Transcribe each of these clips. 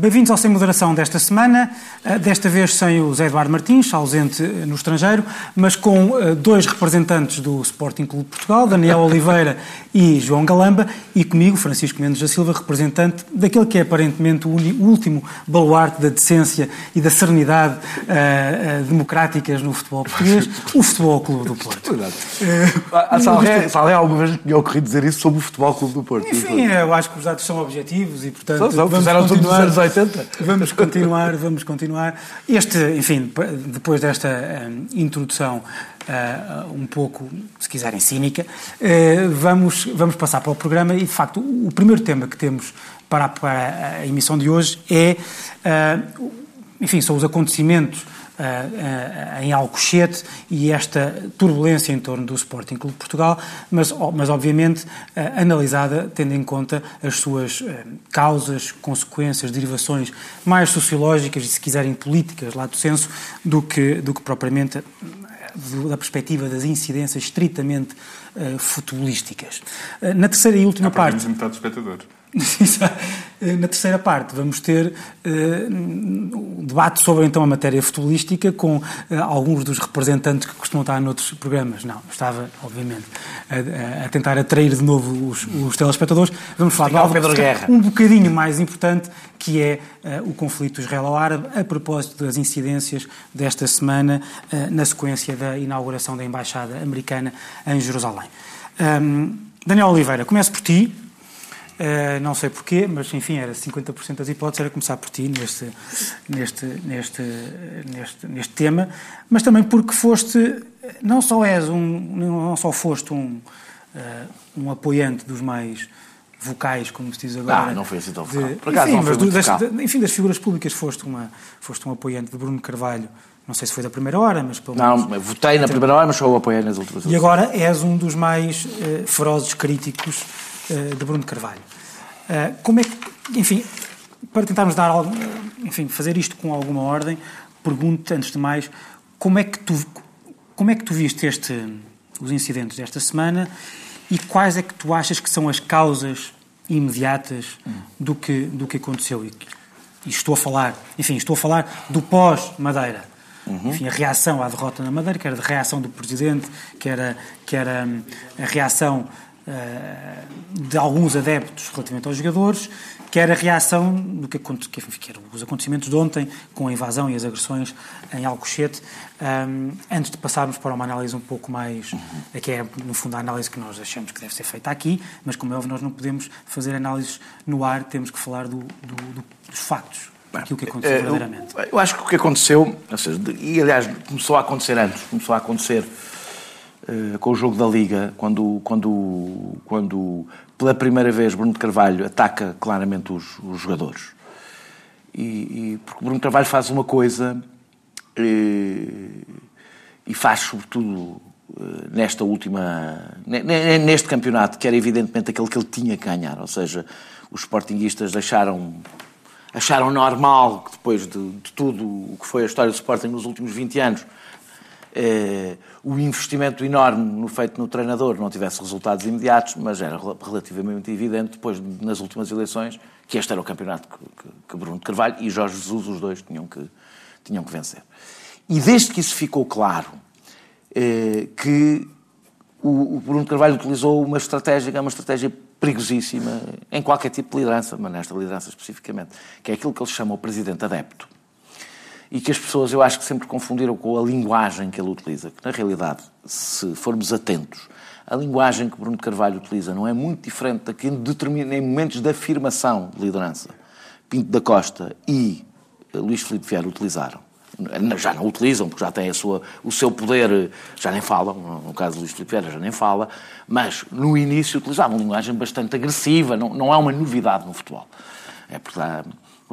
Bem-vindos ao Sem Moderação desta semana, eh, desta vez sem o Zé Eduardo Martins, ausente no estrangeiro, mas com eh, dois representantes do Sporting Clube de Portugal, Daniel Oliveira e João Galamba, e comigo, Francisco Mendes da Silva, representante daquele que é aparentemente o último baluarte da decência e da serenidade uh, uh, democráticas no futebol português, o Futebol Clube do Porto. Uh, se alguém alguma vez tinha ocorrido dizer isso sobre o Futebol Clube do Porto. Enfim, eu acho que os dados são objetivos e, portanto, vamos tudo nos anos 80. Vamos continuar, vamos continuar. Este, enfim, depois desta um, introdução uh, um pouco, se quiserem, cínica, uh, vamos, vamos passar para o programa e, de facto, o, o primeiro tema que temos para, para a emissão de hoje é, uh, enfim, são os acontecimentos em Alcochete e esta turbulência em torno do Sporting Clube de Portugal, mas, mas obviamente analisada tendo em conta as suas causas, consequências, derivações mais sociológicas e, se quiserem, políticas, lá do senso, do que, do que propriamente da perspectiva das incidências estritamente uh, futebolísticas. Uh, na terceira e última Há parte. metade do espectador. Na terceira parte vamos ter uh, um debate sobre então a matéria futebolística com uh, alguns dos representantes que costumam estar noutros programas. Não, estava, obviamente, a, a tentar atrair de novo os, os telespectadores. Vamos falar de algo Pedro Guerra. um bocadinho mais importante, que é uh, o conflito israelo-árabe, a propósito das incidências desta semana na sequência da inauguração da Embaixada Americana em Jerusalém. Um, Daniel Oliveira, começo por ti. Uh, não sei porquê, mas enfim, era 50% das hipóteses, era começar por ti neste, neste, neste, neste, neste tema, mas também porque foste, não só és um, não só foste um, uh, um apoiante dos mais vocais, como se diz agora. Ah, não foi assim tão vocal. Por acaso, enfim, não foi muito das, vocal. enfim, das figuras públicas foste, uma, foste um apoiante de Bruno Carvalho, não sei se foi da primeira hora, mas pelo Não, menos... votei na primeira hora, mas só o apoiei nas últimas E agora és um dos mais uh, ferozes críticos de Bruno Carvalho. Uh, como é que, enfim, para tentarmos dar, algo, enfim, fazer isto com alguma ordem, pergunto antes de mais, como é que tu, como é que tu viste este, os incidentes desta semana e quais é que tu achas que são as causas imediatas do que, do que aconteceu? E, e estou a falar, enfim, estou a falar do pós-Madeira. Uhum. Enfim, a reação à derrota na Madeira, que era a reação do Presidente, que era, que era hum, a reação de alguns adeptos relativamente aos jogadores, que era a reação do que, que, que eram os acontecimentos de ontem, com a invasão e as agressões em Alcochete, um, antes de passarmos para uma análise um pouco mais, uhum. que é no fundo a análise que nós achamos que deve ser feita aqui, mas como é óbvio nós não podemos fazer análises no ar, temos que falar do, do, do, dos factos, aquilo que aconteceu eu, verdadeiramente. Eu, eu acho que o que aconteceu, ou seja, e aliás começou a acontecer antes, começou a acontecer com o jogo da Liga, quando, quando, quando pela primeira vez Bruno Carvalho ataca claramente os, os jogadores. E, e, porque Bruno Carvalho faz uma coisa e, e faz sobretudo nesta última neste campeonato que era evidentemente aquele que ele tinha que ganhar, ou seja, os sportinguistas deixaram acharam normal que depois de, de, tudo o que foi a história do Sporting nos últimos 20 anos, eh, o investimento enorme no feito no treinador não tivesse resultados imediatos, mas era relativamente evidente, depois, nas últimas eleições, que este era o campeonato que, que, que Bruno de Carvalho e Jorge Jesus, os dois, tinham que, tinham que vencer. E desde que isso ficou claro, eh, que o, o Bruno de Carvalho utilizou uma estratégia, uma estratégia perigosíssima em qualquer tipo de liderança, mas nesta liderança especificamente, que é aquilo que ele chama o presidente adepto. E que as pessoas, eu acho que sempre confundiram com a linguagem que ele utiliza, que na realidade, se formos atentos, a linguagem que Bruno Carvalho utiliza não é muito diferente da que em momentos de afirmação de liderança Pinto da Costa e Luís Filipe Vieira utilizaram já não utilizam, porque já têm a sua, o seu poder, já nem falam, no caso de Luís Filipe Vieira já nem fala, mas no início utilizavam uma linguagem bastante agressiva, não, não é uma novidade no futebol. É porque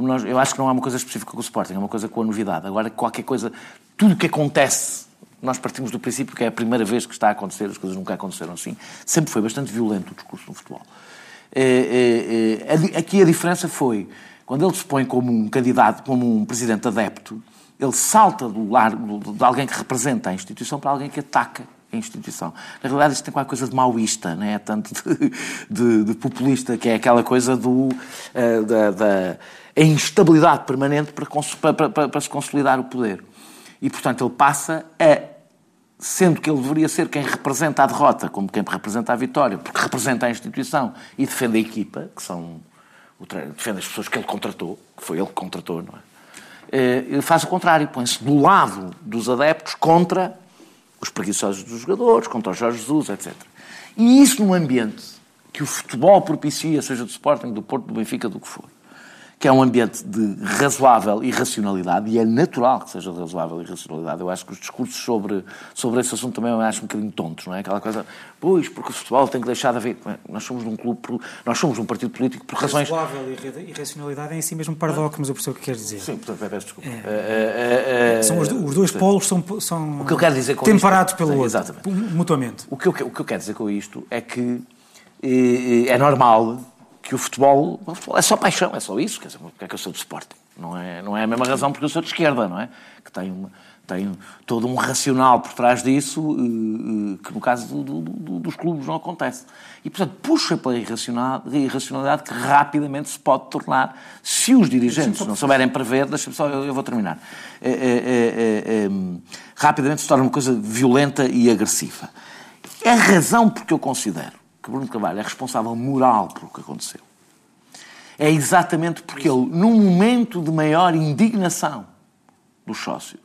nós, eu acho que não há uma coisa específica com o Sporting, é uma coisa com a novidade. Agora, qualquer coisa, tudo o que acontece, nós partimos do princípio que é a primeira vez que está a acontecer, as coisas nunca aconteceram assim, sempre foi bastante violento o discurso no futebol. É, é, é, aqui a diferença foi, quando ele se põe como um candidato, como um presidente adepto, ele salta do lar, de alguém que representa a instituição para alguém que ataca a instituição. Na realidade, isto tem qualquer coisa de maoísta, não é? Tanto de, de, de populista, que é aquela coisa do. Uh, da, da, a instabilidade permanente para, para, para, para se consolidar o poder. E, portanto, ele passa a, sendo que ele deveria ser quem representa a derrota, como quem representa a vitória, porque representa a instituição e defende a equipa, que são defende as pessoas que ele contratou, que foi ele que contratou, não é? Eh, ele faz o contrário, põe-se do lado dos adeptos contra os preguiçosos dos jogadores, contra o Jorge Jesus, etc. E isso num ambiente que o futebol propicia, seja do Sporting, do Porto, do Benfica, do que for, que é um ambiente de razoável irracionalidade, e é natural que seja de razoável irracionalidade. Eu acho que os discursos sobre, sobre esse assunto também eu acho um bocadinho tontos, não é? Aquela coisa, pois, porque o futebol tem que deixar de haver. Nós somos um clube, nós somos um partido político por razões. Razoável e irracionalidade é em si mesmo paradoxo, mas eu percebo o que queres dizer. Sim, portanto, peço desculpa. É. É, é, são os, os dois polos são, são o que eu quero dizer com temperados isto, pelo outro, exatamente. mutuamente. O que, eu, o que eu quero dizer com isto é que é, é normal que o futebol, o futebol, é só paixão, é só isso. Quer dizer, porque é que eu sou de Sporting? Não é, não é a mesma razão porque eu sou de esquerda, não é? Que tem, uma, tem todo um racional por trás disso, eh, eh, que no caso do, do, do, dos clubes não acontece. E, portanto, puxa pela irracionalidade que rapidamente se pode tornar, se os dirigentes não souberem prever, deixa-me só, eu, eu, vou terminar, é, é, rapidamente se torna uma coisa violenta e agressiva. É a razão porque eu considero que Bruno Carvalho é responsável moral por o que aconteceu, é exatamente porque ele, num momento de maior indignação dos sócios,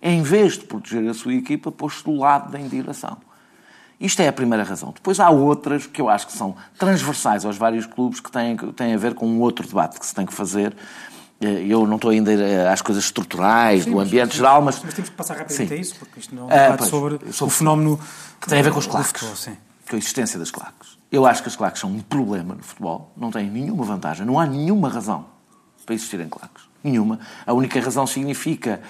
em vez de proteger a sua equipa, pôs-se do lado da indignação. Isto é a primeira razão. Depois há outras que eu acho que são transversais aos vários clubes que têm, têm a ver com um outro debate que se tem que fazer. Eh, eu não estou ainda às coisas estruturais, sim, do ambiente mas, geral, mas... Mas temos que passar rapidamente sim. a isso, porque isto não é um debate ah, sobre, sobre, o fenómeno... Que tem a ver com os claques com a existência das claques. Eu acho que as claques são um problema no futebol, não têm nenhuma vantagem, não há nenhuma razão para existirem claques. Nenhuma. A única razão significa,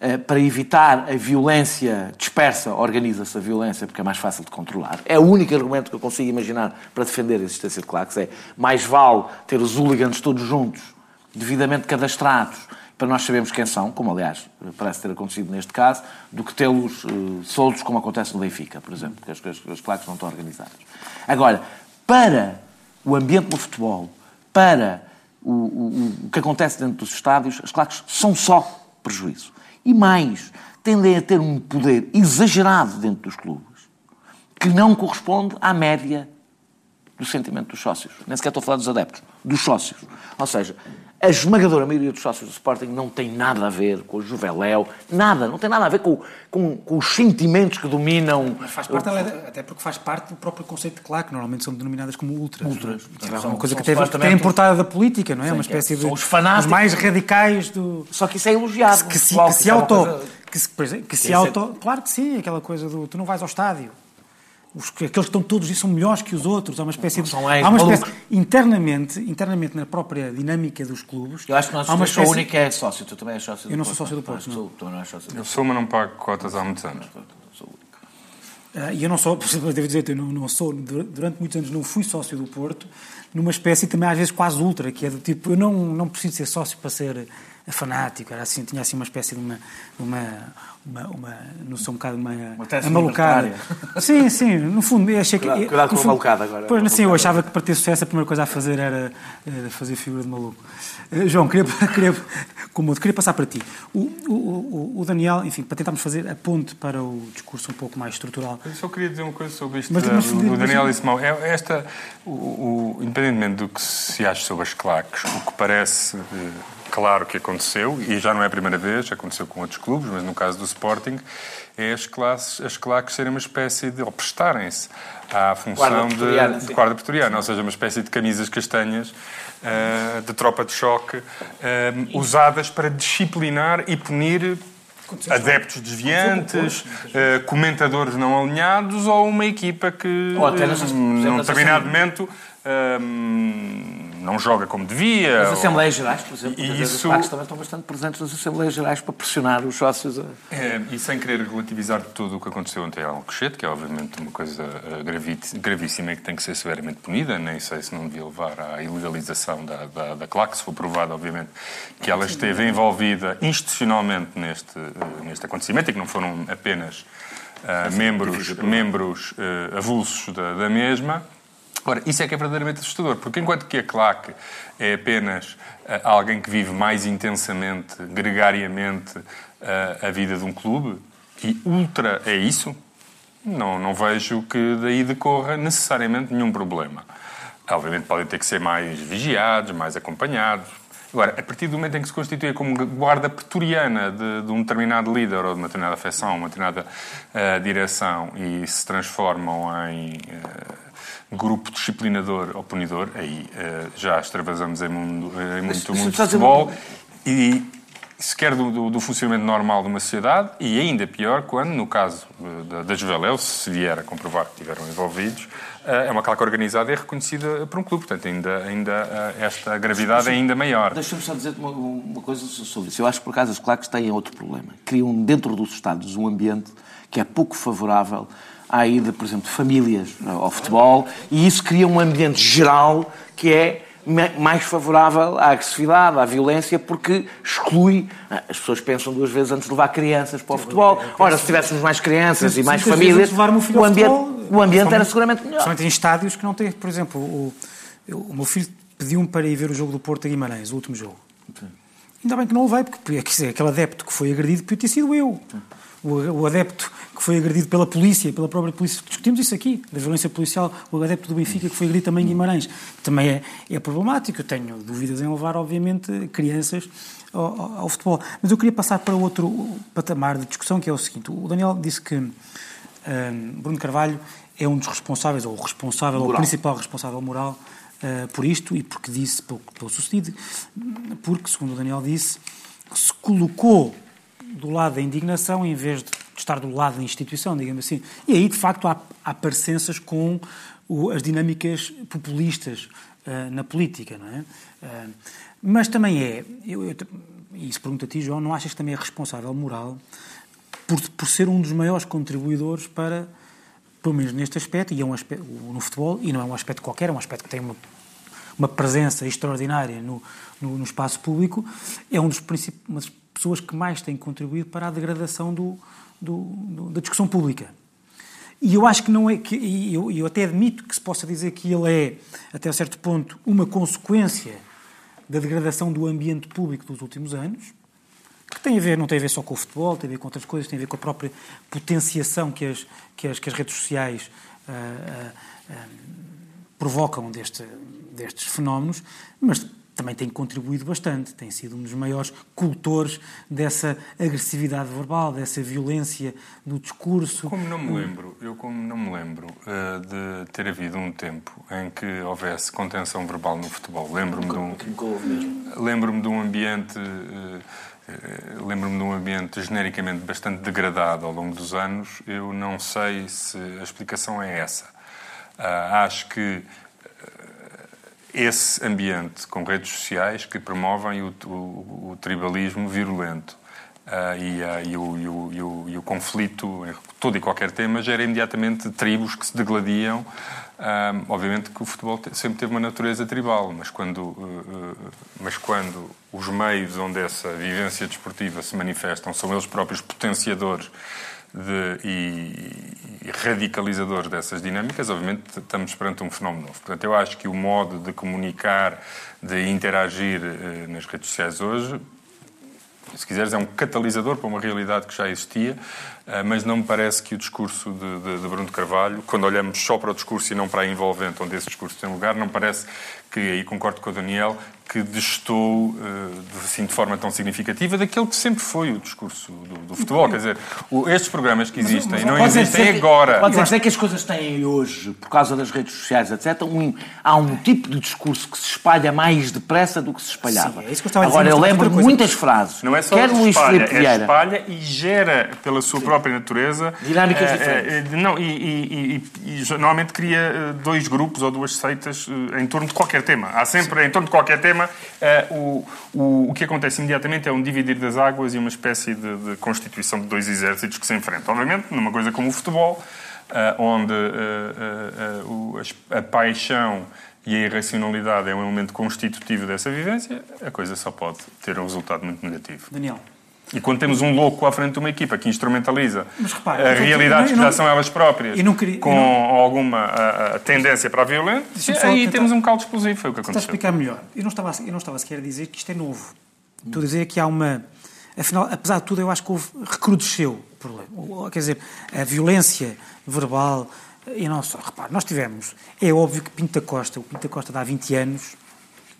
uh, para evitar a violência dispersa, organiza-se a violência porque é mais fácil de controlar. É o único argumento que eu consigo imaginar para defender a existência de claques. É mais vale ter os hooligans todos juntos, devidamente cadastrados, para nós sabermos quem são, como aliás parece ter acontecido neste caso, do que tê-los uh, soltos, como acontece no Benfica, por exemplo, porque as, as, as claques não estão organizadas. Agora, para o ambiente do futebol, para o, o, o que acontece dentro dos estádios, as claques são só prejuízo. E mais, tendem a ter um poder exagerado dentro dos clubes, que não corresponde à média do sentimento dos sócios. Nem sequer estou a falar dos adeptos, dos sócios. Ou seja, a esmagadora maioria dos sócios do Sporting não tem nada a ver com o Juveléu, nada, não tem nada a ver com, com, com os sentimentos que dominam. Mas faz parte, até porque faz parte do próprio conceito de claque, normalmente são denominadas como ultras. Ultras. É uma coisa que tem, tem importada da política, não é? Sim, uma espécie de. São os fanáticos. Os mais radicais do. Só que isso é elogiado. Que, se, que se é auto. Coisa... Que se, que se auto. Claro que sim, aquela coisa do. Tu não vais ao estádio os, aqueles que estão todos e são melhores que os outros. Há uma espécie de. Há uma espécie, internamente, internamente, na própria dinâmica dos clubes. Eu acho que nós há uma espécie... o único que é sócio. Tu também és sócio do Eu não sou sócio do Porto. Não. Sou, tu não és sócio do Eu sou, mas não pago cotas há muitos anos. Uh, e eu não sou, devo dizer, eu não, não, sou, durante muitos anos não fui sócio do Porto, numa espécie também às vezes quase ultra, que é do tipo, eu não, não preciso ser sócio para ser fanático, era assim, tinha assim uma espécie de uma, uma, uma, uma noção um bocado uma, uma malucada. Sim, sim, no fundo, eu achei que. Cuidado, cuidado com fundo, a malucada agora. Pois, assim, eu achava que para ter sucesso a primeira coisa a fazer era, era fazer figura de maluco. Uh, João, queria, queria, como queria passar para ti. O, o, o, Daniel, enfim, para tentarmos fazer a ponte para o discurso um pouco mais estrutural. Eu só queria dizer uma coisa sobre isto mas, mas, do, Daniel mas, e Simão. É, esta, o, o, independentemente do que se acha sobre as claques, o que parece. Uh, claro que aconteceu, e já não é a primeira vez, aconteceu com outros clubes, mas no caso do Sporting, é as, classes, as claques serem uma espécie de. ou prestarem-se à função guarda de, de guarda pretoriana, ou seja, uma espécie de camisas castanhas uh, de tropa de choque, uh, usadas para disciplinar e punir adeptos desviantes, uh, comentadores não alinhados ou uma equipa que, ou até num determinado momento, não joga como devia. As Assembleias Gerais, por exemplo, e isso... os também estão bastante presentes nas Assembleias Gerais para pressionar os sócios. A... É, e sem querer relativizar tudo o que aconteceu ontem em Alcochete, que é obviamente uma coisa eh, gravíssima e que tem que ser severamente punida, nem sei se não devia levar à ilegalização da, da, da CLAC, se for provado, obviamente, que ela esteve envolvida institucionalmente neste, eh, neste acontecimento e que não foram apenas uh, membros, membros uh, avulsos da, da mesma. Ora, isso é que é verdadeiramente assustador, porque enquanto que a claque é apenas uh, alguém que vive mais intensamente, gregariamente, uh, a vida de um clube, e ultra é isso, não, não vejo que daí decorra necessariamente nenhum problema. Obviamente podem ter que ser mais vigiados, mais acompanhados. Agora, a partir do momento em que se constitui como guarda pretoriana de, de um determinado líder ou de uma determinada afecção, uma determinada uh, direção e se transformam em grupo disciplinador ou punidor, aí uh, já extravasamos em, mundo, em muito, muito futebol. E sequer do, do, do, funcionamento normal de uma sociedade e ainda pior quando, no caso da, da Juveléu, se vier a comprovar que estiveram envolvidos, eh, é uma claque organizada e reconhecida por um clube. Portanto, ainda, ainda eh, esta gravidade é ainda maior. Deixa-me só dizer uma, uma coisa sobre isso. Eu acho que, por acaso, as claques têm outro problema. Criam dentro dos Estados um ambiente que é pouco favorável à ida, por exemplo, de famílias ao futebol e isso cria um ambiente geral que é mais favorável à agressividade, à violência, porque exclui. Ah, as pessoas pensam duas vezes antes de levar crianças para o futebol. Ora, se tivéssemos mais crianças e mais famílias, o ambiente, o ambiente era seguramente melhor. Somente em estádios que não têm, por exemplo, o, o meu filho pediu-me para ir ver o jogo do Porto a Guimarães, o último jogo. Ainda bem que não levei, porque aquele adepto que foi agredido podia ter sido eu. O, adepto que foi agredido pela polícia, pela própria polícia. Discutimos isso aqui, da violência policial, o adepto do Benfica que foi agredido também em Guimarães. Também é, é problemático. Eu tenho dúvidas em levar, obviamente, crianças ao, ao, futebol. Mas eu queria passar para outro patamar de discussão, que é o seguinte. O Daniel disse que um, Bruno Carvalho é um dos responsáveis, ou o responsável, moral. ou o principal responsável moral uh, por isto e porque disse, pelo, pelo sucedido, porque, segundo o Daniel disse, se colocou do lado da indignação em vez de estar do lado da instituição, digamos assim. E aí, de facto, há, há parecenças com o, as dinâmicas populistas uh, na política, não é? Uh, mas também é, eu, eu, e isso pergunto a ti, João, não achas que também é responsável moral por, por ser um dos maiores contribuidores para, pelo menos neste aspecto, e é um aspecto, no futebol, e não é um aspecto qualquer, é um aspecto que tem uma, uma presença extraordinária no, no, no espaço público, é um dos principais pessoas que mais têm contribuído para a degradação do, do, do, da discussão pública. E eu acho que não é que eu, eu até admito que se possa dizer que ele é até certo ponto uma consequência da degradação do ambiente público dos últimos anos, que tem a ver não tem a ver só com o futebol, tem a ver com outras coisas, tem a ver com a própria potenciação que as que as, que as redes sociais uh, uh, uh, provocam deste, destes fenómenos, mas também tem contribuído bastante, tem sido um dos maiores cultores dessa agressividade verbal, dessa violência no discurso. Como não me lembro, eu como não me lembro uh, de ter havido um tempo em que houvesse contenção verbal no futebol. Lembro-me de um, lembro-me de um ambiente uh, lembro-me de um ambiente genericamente bastante degradado ao longo dos anos. Eu não sei se a explicação é essa. Uh, acho que esse ambiente com redes sociais que promovem o, o, o tribalismo virulento uh, e, uh, e, o, e, o, e, o, conflito em todo e qualquer tema gera imediatamente tribos que se degladiam. Uh, obviamente que o futebol sempre teve uma natureza tribal, mas quando, mas quando os meios onde essa vivência desportiva se manifestam são eles próprios potenciadores de, e, e radicalizadores dessas dinâmicas, obviamente estamos perante um fenómeno novo. Portanto, eu acho que o modo de comunicar, de interagir eh, nas redes sociais hoje, se quiseres, é um catalisador para uma realidade que já existia, eh, mas não me parece que o discurso de, de, de Bruno Carvalho, quando olhamos só para o discurso e não para a envolvente onde esse discurso tem lugar, não parece que, aí concordo com o Daniel, que destou uh, assim, de forma tão significativa daquele que sempre foi o discurso do, do futebol. Quer dizer, o, estes programas que existem mas, mas, não existem agora. Pode dizer que as coisas têm hoje, por causa das redes sociais, etc., um, há um tipo de discurso que se espalha mais depressa do que se espalhava. Sim, é isso que eu estava agora, eu lembro muitas frases. Não é só quer Luís espalha, Filipe é espalha e gera, pela sua Sim. própria natureza... Dinâmicas é, diferentes. É, não, e, e, e, e, normalmente cria dois grupos ou duas seitas em torno de qualquer tema. Há sempre, Sim. em torno de qualquer tema, uh, o, o, que acontece imediatamente é um dividir das águas e uma espécie de, de constituição de dois exércitos que se enfrentam. Obviamente, numa coisa como o futebol, uh, onde uh, a paixão e a irracionalidade é um elemento constitutivo dessa vivência, a coisa só pode ter um resultado muito negativo. Daniel. E quando temos um louco à frente de uma equipa que instrumentaliza repara, realidades que já são elas próprias queria, com não... alguma a, a tendência para a violência, aí tentar... temos um caldo explosivo, foi o que aconteceu. Está a explicar melhor. Eu não, estava, eu não estava sequer a dizer que isto é novo. Estou a dizer que há uma... Afinal, apesar de tudo, eu acho que houve, recrudesceu o problema. Quer dizer, a violência verbal... E não só, repare, nós tivemos... É óbvio que Pinto da Costa, o Pinto da Costa de há 20 anos,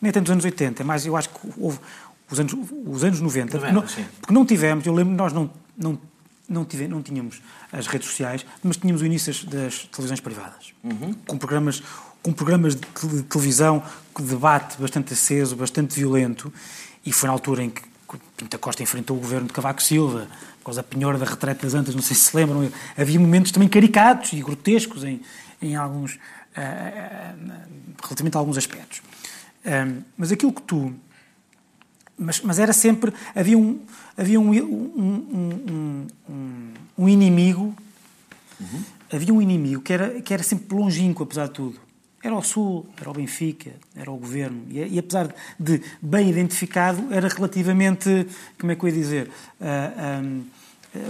nem tanto dos anos 80, mas eu acho que houve os anos, os anos 90, 90 porque, não, porque não tivemos, eu lembro nós não, não, não, tive, não tínhamos as redes sociais, mas tínhamos o início das televisões privadas, uhum. com programas com programas de televisão, com debate bastante aceso, bastante violento, e foi na altura em que Pinta Costa enfrentou o governo de Cavaco Silva, por causa da penhora da retreta das antas, não sei se se lembram, havia momentos também caricatos e grotescos em, em alguns, uh, uh, relativamente a alguns aspectos. Mas aquilo que tu mas, mas era sempre. Havia um, havia um, um, um, um inimigo. Uhum. Havia um inimigo que era, que era sempre longínquo, apesar de tudo. Era o Sul, era o Benfica, era o governo. E, e apesar de bem identificado, era relativamente. Como é que eu ia dizer? Uh, um,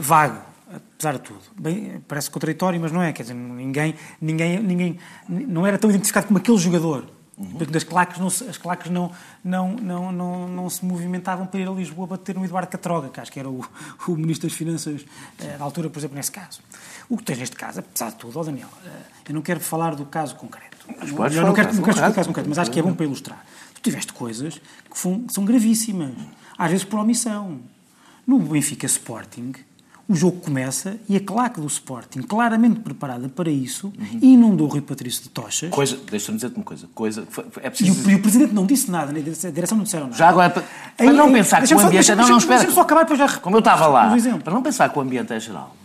vago apesar de tudo. Bem, parece contraditório, mas não é. Quer dizer, ninguém, ninguém, ninguém não era tão identificado como aquele jogador. Uhum. As claques, não, as claques não, não, não, não, não se movimentavam para ir a Lisboa bater no Eduardo Catroga, que acho que era o, o Ministro das Finanças eh, da altura, por exemplo, nesse caso. O que tens neste caso, apesar de tudo, oh Daniel, eh, eu não quero falar do caso concreto. Mas eu não quero, não quero o caso concreto, mas acho que é bom para ilustrar. Tu tiveste coisas que, foram, que são gravíssimas, às vezes por omissão. No Benfica Sporting, o jogo começa e a claque do Sporting, claramente preparada para isso, uhum. inundou o Rui Patrício de tochas. Coisa, deixa-me dizer-te uma coisa. coisa é preciso... e, o, e, o, Presidente não disse nada, a direção não disseram nada. Já agora, para, para não pensar que o ambiente... Não, não, espera. só acabar, depois já... Como eu estava lá, para não pensar que o ambiente é geral,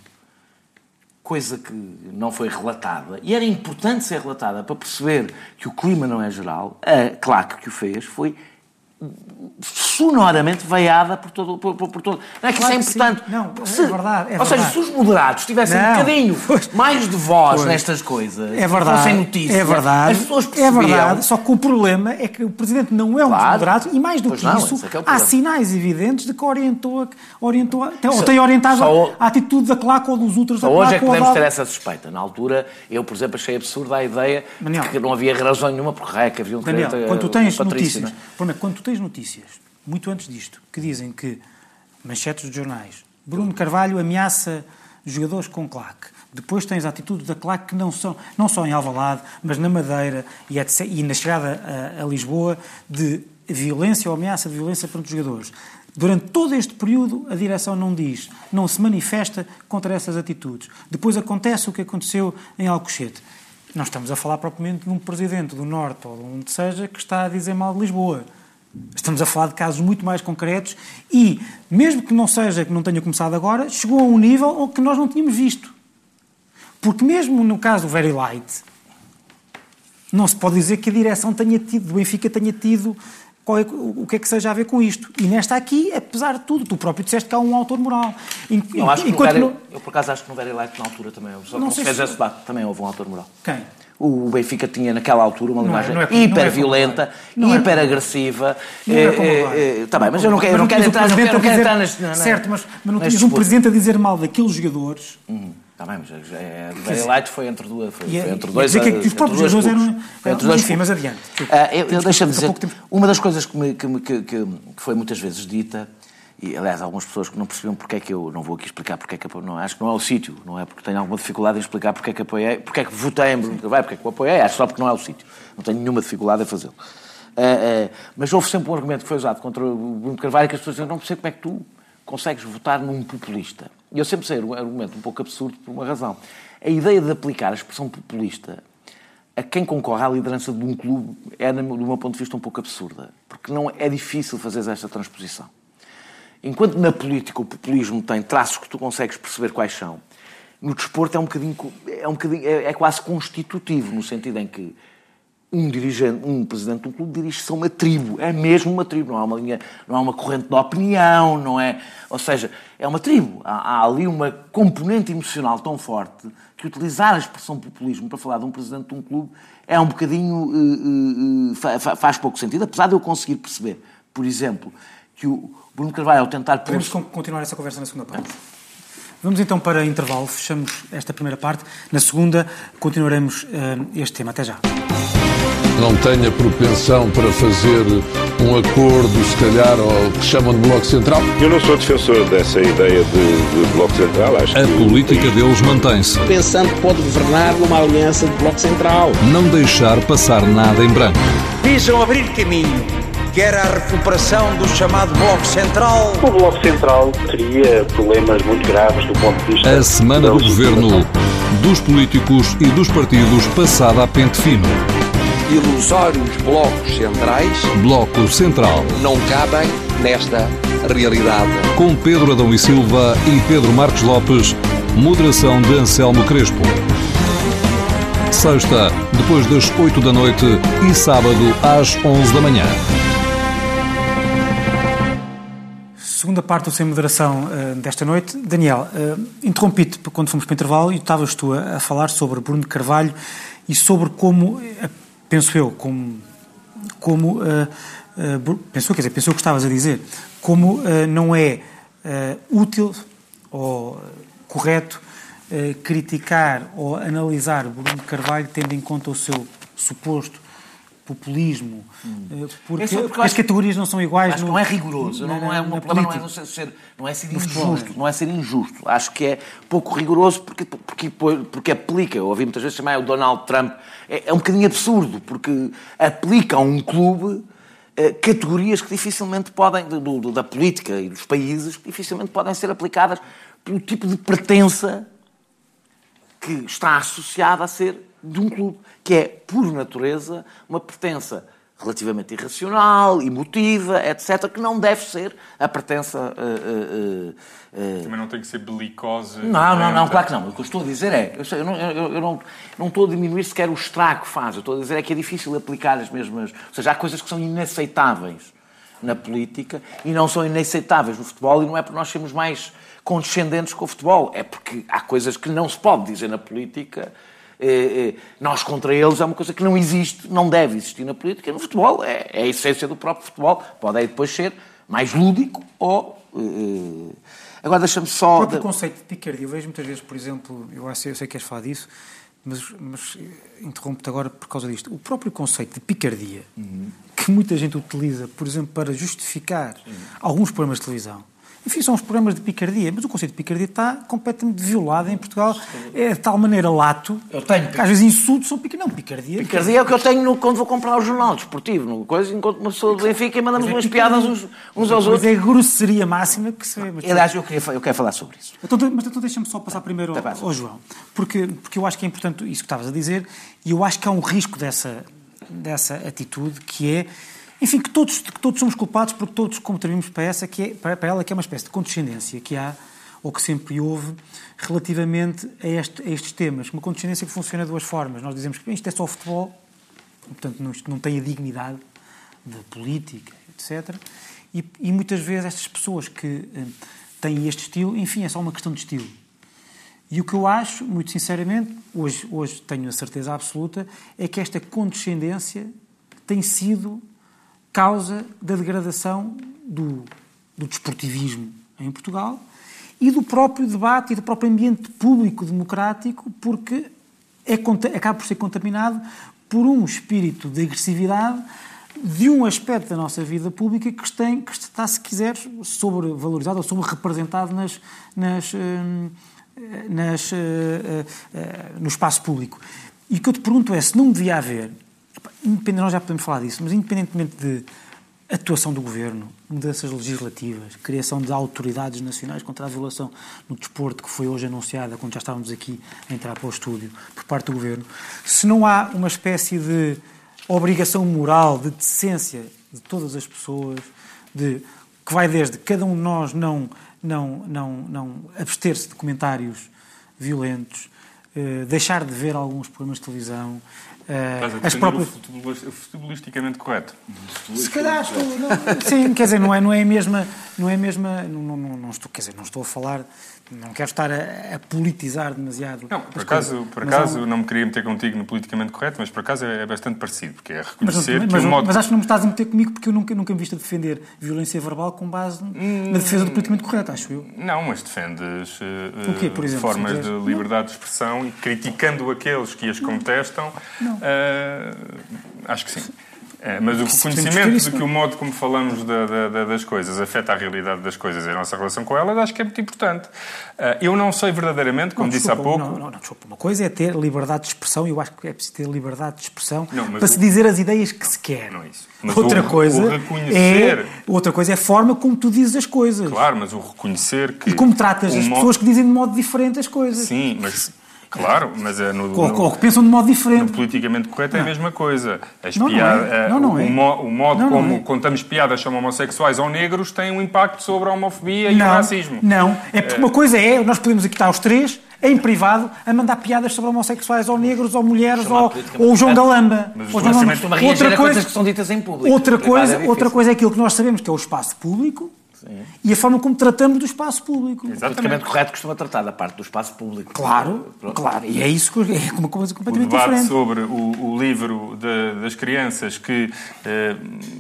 coisa que não foi relatada, e era importante ser relatada para perceber que o clima não é geral, a claque que o fez foi sonoramente veiada por todo, por, por, por todo. Não é que claro isso é importante. Não, se, é verdade. É ou verdade. seja, se os moderados tivessem não. um bocadinho mais de voz pois. nestas coisas, é verdade. fossem notícias, é verdade. as pessoas percebiam... É verdade, só que o problema é que o Presidente não é um claro. dos moderados e mais do pois que não, isso, é, é há sinais evidentes de que orientou, orientou ou tem orientado só, a atitude da claque ou dos outros da claque. Hoje é que podemos ter essa suspeita. Na altura, eu, por exemplo, achei absurda a ideia Daniel, que não havia razão nenhuma porque é que havia um Daniel, quando tu tens notícias, é? quando tu tens notícias muito antes disto, que dizem que, manchetes de jornais, Bruno Carvalho ameaça jogadores com claque. Depois tens a atitude da claque que não, são, não só em Alvalade, mas na Madeira e, etc, e na chegada a, a Lisboa, de violência ou ameaça de violência perante os jogadores. Durante todo este período, a direção não diz, não se manifesta contra essas atitudes. Depois acontece o que aconteceu em Alcochete. Não estamos a falar propriamente de um presidente do Norte ou de onde seja que está a dizer mal de Lisboa. Estamos a falar de casos muito mais concretos e, mesmo que não seja, que não tenha começado agora, chegou a um nível que nós não tínhamos visto. Porque mesmo no caso do Very Light, não se pode dizer que a direção tenha tido, do Benfica tenha tido é, o que é que seja a ver com isto. E nesta aqui, apesar de tudo, tu próprio disseste que há um autor moral. Eu, acho que Very, no... eu por acaso acho que no Very Light, na altura, também, só não se fez se... esse debate, também houve um autor moral. Quem? O Benfica tinha naquela altura uma é- linguagem é, é, hiper violenta, é hiper agressiva. Está é, é, bem, mas eu não quero, não quero entrar, não quero, quero entrar nas, Certo, mas, mas não tinhas um presidente a dizer mal daqueles jogadores. Uhum. Está bem, mas é, Very Light foi entre duas. Foi, foi entre dois. Dizer que, que os próprios jogadores eram. Entre dois enfim, mas adiante. Eu deixa-me dizer, uma das coisas que, me, que, que, que, foi muitas vezes dita e, aliás, algumas pessoas que não percebiam porque é que eu não vou aqui explicar porque é que não acho que não é o sítio, não é porque tenho alguma dificuldade em explicar porque é que apoiei, porque é que votei em Bruno Carvalho, porque é que o apoiei, acho só porque não é o sítio. Não tenho nenhuma dificuldade em fazê-lo. Uh, uh, mas houve sempre um argumento que foi usado contra o Bruno Carvalho que as pessoas diziam, não percebo como é que tu consegues votar num populista. E eu sempre sei um argumento um pouco absurdo por uma razão. A ideia de aplicar a expressão populista a quem concorre à liderança de um clube é, do meu ponto de vista, um pouco absurda. Porque não é difícil fazer esta transposição. Enquanto na política o populismo tem traços que tu consegues perceber quais são, no desporto é um bocadinho, é, um bocadinho, é, é quase constitutivo, no sentido em que um dirigente, um presidente de um clube dirige-se a uma tribo, é mesmo uma tribo, não há uma linha, não há uma corrente de opinião, não é, ou seja, é uma tribo. Há, há ali uma componente emocional tão forte que utilizar a expressão populismo para falar de um presidente de um clube é um bocadinho uh, uh, uh, faz pouco sentido, apesar de eu conseguir perceber, por exemplo, que o Bruno Carvalho, ao tentar... Podemos continuar essa conversa na segunda parte. Vamos então para intervalo, fechamos esta primeira parte. Na segunda, continuaremos uh, este tema. Até já. Não tenha propensão para fazer um acordo, se calhar, ao que chamam de Bloco Central? Eu não sou defensor dessa ideia de, de Bloco Central. Acho a que... política deles mantém-se. Pensando que pode governar numa aliança de Bloco Central. Não deixar passar nada em branco. Visam abrir caminho quer a recuperação do chamado Bloco Central. O Bloco Central teria problemas muito graves do ponto de vista. A semana do governo, dos políticos e dos partidos passada a pente fino. Ilusórios blocos centrais. Bloco Central. Não cabem nesta realidade. Com Pedro Adão e Silva e Pedro Marcos Lopes, moderação de Anselmo Crespo. Sexta, depois das 8 da noite e sábado às 11 da manhã. Segunda parte do Sem Moderação uh, desta noite. Daniel, uh, interrompi-te quando fomos para o intervalo e estavas tu a, a, falar sobre Bruno Carvalho e sobre como, uh, penso eu, como, como quer dizer, penso eu que estavas a dizer, como não é útil ou correto criticar ou analisar Bruno Carvalho tendo em conta o seu suposto populismo, hum. porque, é porque as categorias não são iguais. Acho no, não é rigoroso, na, não, é, uma problema não é, ser, não é ser injusto, não é ser injusto. Acho que é pouco rigoroso porque, porque, porque aplica, eu ouvi muitas vezes chamar o Donald Trump, é, é um bocadinho absurdo, porque aplica a um clube eh, categorias que dificilmente podem, do, do, da política e dos países, que dificilmente podem ser aplicadas pelo tipo de pertença que está associada a ser de um clube que é, por natureza, uma pertença relativamente irracional, emotiva, etc., que não deve ser a pertença. Uh, uh, uh, Também não tem que ser belicosa. Não, não, não, claro que não. O que eu estou a dizer é. Eu, não, eu, eu não, não estou a diminuir sequer o estrago que faz. Eu estou a dizer é que é difícil aplicar as mesmas. Ou seja, há coisas que são inaceitáveis na política e não são inaceitáveis no futebol, e não é porque nós sermos mais condescendentes com o futebol, é porque há coisas que não se pode dizer na política nós contra eles é uma coisa que não existe, não deve existir na política. No futebol é, é a essência do próprio futebol. Pode aí depois ser mais lúdico ou. É, agora deixa-me só. O próprio conceito de picardia, eu vejo muitas vezes, por exemplo, eu sei, eu sei que queres falar disso, mas, mas interrompo-te agora por causa disto. O próprio conceito de picardia, uhum. que muita gente utiliza, por exemplo, para justificar uhum. alguns programas de televisão enfim, são os programas de picardia, mas o conceito de picardia está completamente violado em Portugal. É de tal maneira lato eu tenho, que às vezes insultos são picardia. Não, picardia. Picardia é o que eu tenho no, quando vou comprar o jornal desportivo, no coisa, enquanto uma pessoa do Benfica e mandamos é umas piadas uns, uns aos outros. Mas é grosseria máxima que se vê. Aliás, eu, queria, eu quero falar sobre isso. Então, mas então deixa-me só passar primeiro ao, ao João, porque, porque eu acho que é importante isso que estavas a dizer e eu acho que há um risco dessa, dessa atitude que é enfim, que todos, que todos somos culpados porque todos contribuímos para, essa, que é, para ela que é uma espécie de condescendência que há, ou que sempre houve, relativamente a, este, a estes temas. Uma condescendência que funciona de duas formas. Nós dizemos que isto é só futebol, portanto não, não tem a dignidade da política, etc. E, e, muitas vezes estas pessoas que eh, têm este estilo, enfim, é só uma questão de estilo. E o que eu acho, muito sinceramente, hoje, hoje tenho a certeza absoluta, é que esta condescendência tem sido causa da degradação do, do desportivismo em Portugal e do próprio debate e do próprio ambiente público democrático, porque é, acaba por ser contaminado por um espírito de agressividade de um aspecto da nossa vida pública que, tem, que está, se quiser, sobrevalorizado ou sobre-representado nas, nas, hum, nas, eh, eh, no espaço público. E o que eu te pergunto é se não devia haver nós já podemos falar disso, mas independentemente de atuação do governo, mudanças legislativas, criação de autoridades nacionais contra a violação no desporto que foi hoje anunciada, quando já estávamos aqui a entrar para o estúdio, por parte do governo, se não há uma espécie de obrigação moral, de decência de todas as pessoas, de que vai desde cada um de nós não não não não abster-se de comentários violentos, eh, deixar de ver alguns programas de televisão, Uh, as próprias... o futebolisticamente correto. Se calhar estou, não, sim, quer dizer, não é, não é a mesma, não é a mesma, não, não, não, estou, quer dizer, não estou a falar não quero estar a, a politizar demasiado. Não, por acaso, por acaso não me queria meter contigo no politicamente correto, mas por acaso é, é bastante parecido, porque é reconhecer mas, mas, que o modo... Mas acho que não me estás a meter comigo porque eu nunca, nunca me visto a defender violência verbal com base hum... na defesa do politicamente correto, acho eu. Não, mas defendes uh, quê, exemplo, formas de liberdade de expressão e criticando aqueles que as contestam, uh, acho que sim. É, mas o reconhecimento de que o modo como falamos da, da, das coisas afeta a realidade das coisas e a nossa relação com elas, acho que é muito importante. Uh, eu não sei verdadeiramente, como não, disse desculpa, há pouco. Não, não, não, desculpa. Uma coisa é ter liberdade de expressão, e eu acho que é preciso ter liberdade de expressão para o... se dizer as ideias que se quer. Não é isso. Mas outra, o, coisa o reconhecer... é, outra coisa é a forma como tu dizes as coisas. Claro, mas o reconhecer que. E como tratas as modo... pessoas que dizem de modo diferente as coisas. Sim, mas Claro, mas é no, ou, no, que pensam de modo diferente. No politicamente correto não. é a mesma coisa. As não, piadas, não é. não, não é. O, o modo não, como é. contamos piadas sobre homossexuais ou negros tem um impacto sobre a homofobia e o racismo. Não, é porque uma coisa é, nós podemos aqui estar os três, em privado, a mandar piadas sobre homossexuais ou negros ou mulheres ou, ou o João Galamba. Mas ou João Galamba. Outra coisa que são ditas em público. Outra coisa, é outra coisa é aquilo que nós sabemos que é o espaço público Sim. E a forma como tratamos do espaço público. Exatamente. Politicamente correto costuma tratar da parte do espaço público. Claro, Pronto. claro. E é isso que é uma coisa completamente o debate diferente. sobre o, o livro de, das crianças que eh,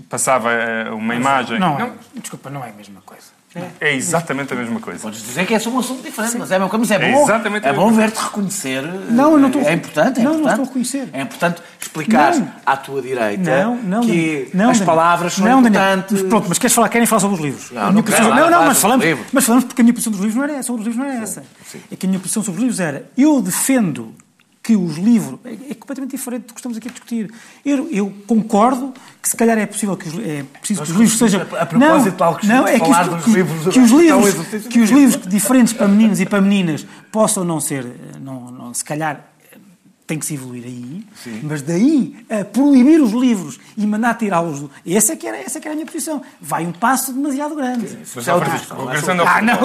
passava eh, uma Mas, imagem... Não, não, desculpa, não é a mesma coisa. É exatamente a mesma coisa. Podes dizer que é só um assunto diferente, Sim. mas é, como é, é bom. É bom ver-te reconhecer. Não, eu não estou. É importante, é não, importante. Não, estou a reconhecer. É importante explicar não. à tua direita não, não, que não, as palavras são não, importantes. Pronto, mas queres falar? Querem falar sobre os livros? Não, não, posição... não, não, mas falamos, mas falamos porque a minha posição dos livros não era, sobre os livros não era essa. Sim. É que a minha posição sobre os livros era eu defendo que os livros. É, é, completamente diferente do que estamos aqui a discutir. Eu, eu concordo que se calhar é possível que os, é preciso que os livros sejam. A propósito não, de não, é que, isto, que, livros, que, os livros, que os livros diferentes para meninos e para meninas possam não ser, não, não, se calhar tem que se evoluir aí, Sim. mas daí a proibir os livros e mandar tirá-los. Do... Essa, é que era, essa é que era a minha posição. Vai um passo demasiado grande. Mas, é Francisco, regressando ao Ah, não,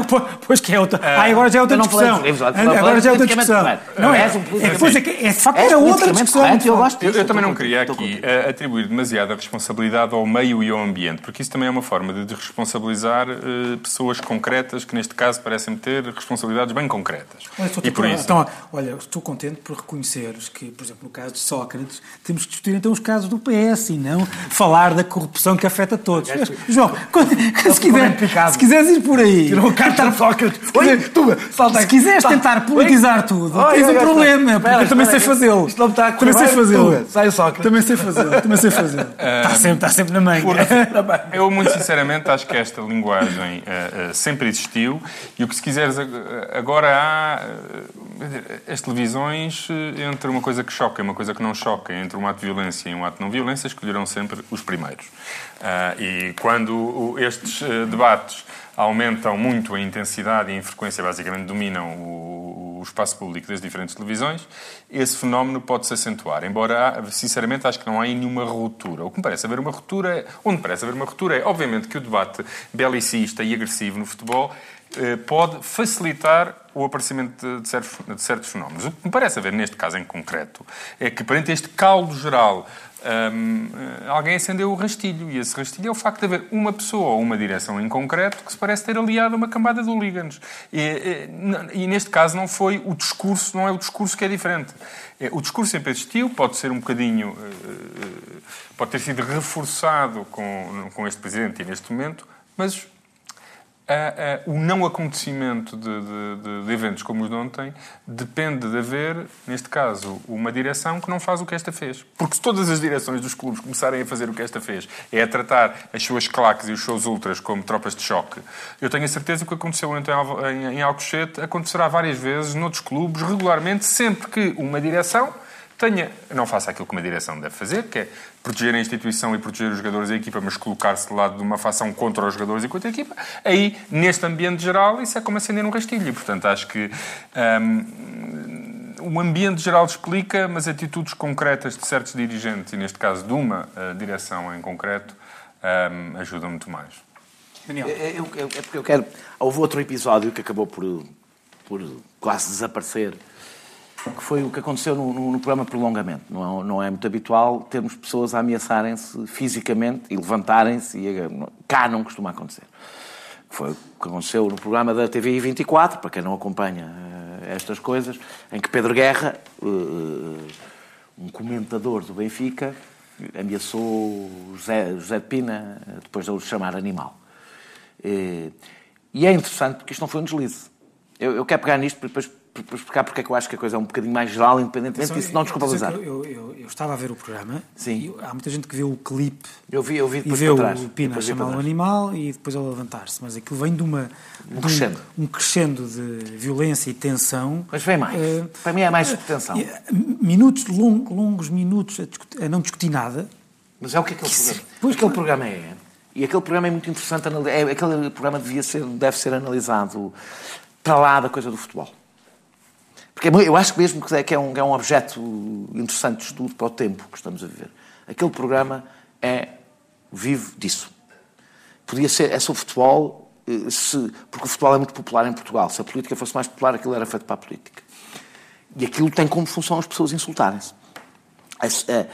pois que é outra. Ah, agora já é outra discussão. Agora já é outra discussão. Não, é, é, é, que, é, de facto era outra discussão. Eu, gosto eu, eu também não queria aqui eh, atribuir demasiada responsabilidade ao meio e ao ambiente, porque isso também é uma forma de responsabilizar uh, pessoas concretas, que neste caso parecem ter responsabilidades bem concretas. Olha, e por isso... Então, olha, estou contente por reconhecer que, por exemplo, no caso de Sócrates, temos que discutir então os casos do PS e não falar da corrupção que afeta todos. Mas, João, quando, se, quiser, se quiseres ir por aí. Tirou o carta de Sócrates. Oi, tu, salta Se quiseres tentar politizar tudo, Oi, tens um problema, porque eu também sei fazê-lo. Isto não está a Também sei fazê-lo. Sai o Sócrates. Também sei fazê-lo. Também sei fazê-lo. Está sempre, está sempre na mãe. Eu, muito sinceramente, acho que esta linguagem uh, uh, sempre existiu e o que se quiseres agora há uh, as televisões entre uma coisa que choca e uma coisa que não choca, entre um ato de violência e um ato de não violência, escolherão sempre os primeiros. Uh, e quando estes uh, debates aumentam muito a intensidade e a frequência, basicamente dominam o, o, espaço público das diferentes televisões, esse fenómeno pode-se acentuar. Embora, sinceramente, acho que não há nenhuma ruptura. O que me parece haver uma ruptura, onde parece haver uma ruptura é, obviamente, que o debate belicista e agressivo no futebol pode facilitar o aparecimento de certos, de certos, fenómenos. O que me parece haver neste caso em concreto é que, perante este caldo geral, um, eh, alguém acendeu o rastilho. E esse rastilho é o facto de haver uma pessoa ou uma direção em concreto que se parece ter aliado uma cambada de hooligans. E, e, e, neste caso não foi o discurso, não é o discurso que é diferente. É, o discurso sempre existiu, pode ser um bocadinho. Eh, pode ter sido reforçado com, com este presidente e neste momento, mas o não acontecimento de, de, de, eventos como os de ontem depende de haver, neste caso, uma direção que não faz o que esta fez. Porque se todas as direções dos clubes começarem a fazer o que esta fez, é a tratar as suas claques e os seus ultras como tropas de choque, eu tenho a certeza que o que aconteceu ontem em, em Alcochete acontecerá várias vezes noutros clubes, regularmente, sempre que uma direção tenha, não faça aquilo que uma direção deve fazer, que é proteger a instituição e proteger os jogadores e a equipa, mas colocar-se do lado de uma fação contra os jogadores e contra a equipa, aí, neste ambiente geral, isso é como acender um rastilho. E, portanto, acho que um, o ambiente geral explica, mas atitudes concretas de certos dirigentes, e neste caso de uma uh, direção em concreto, um, ajudam muito mais. Daniel. É, eu, é porque eu quero... Houve outro episódio que acabou por, por quase desaparecer que foi o que aconteceu no, no, no programa Prolongamento. Não é, não é, muito habitual termos pessoas a ameaçarem-se fisicamente e levantarem-se, e cá não costuma acontecer. Foi o que aconteceu no programa da TV 24, para quem não acompanha uh, estas coisas, em que Pedro Guerra, uh, um comentador do Benfica, ameaçou José, José Pina depois de o chamar animal. E, e é interessante porque isto não foi um deslize. Eu, eu quero pegar nisto para depois para explicar porque é que eu acho que a coisa é um bocadinho mais geral, independentemente disso, não desculpabilizar. Eu, eu, eu, estava a ver o programa Sim. há muita gente que vê o clipe eu vi, eu vi e vê o Pina a chamar o animal e depois ele levantar-se. Mas aquilo vem de uma. Um crescendo. Um, um crescendo de violência e tensão. Mas vem mais. Uh, para mim é mais uh, tensão. Minutos, long, longos minutos a, discutir, a, não discutir nada. Mas é o que aquele que programa. Pois aquele programa é. E aquele programa é muito interessante. É, aquele programa devia ser, deve ser analisado para lá da coisa do futebol. Porque é eu acho mesmo é, que é um, é um objeto interessante de estudo para o tempo que estamos a viver. Aquele programa é vivo disso. Podia ser, é sobre futebol, eh, se, porque o futebol é muito popular em Portugal. Se a política fosse mais popular, aquilo era feito para a política. E aquilo tem como função as pessoas insultarem-se. Eh,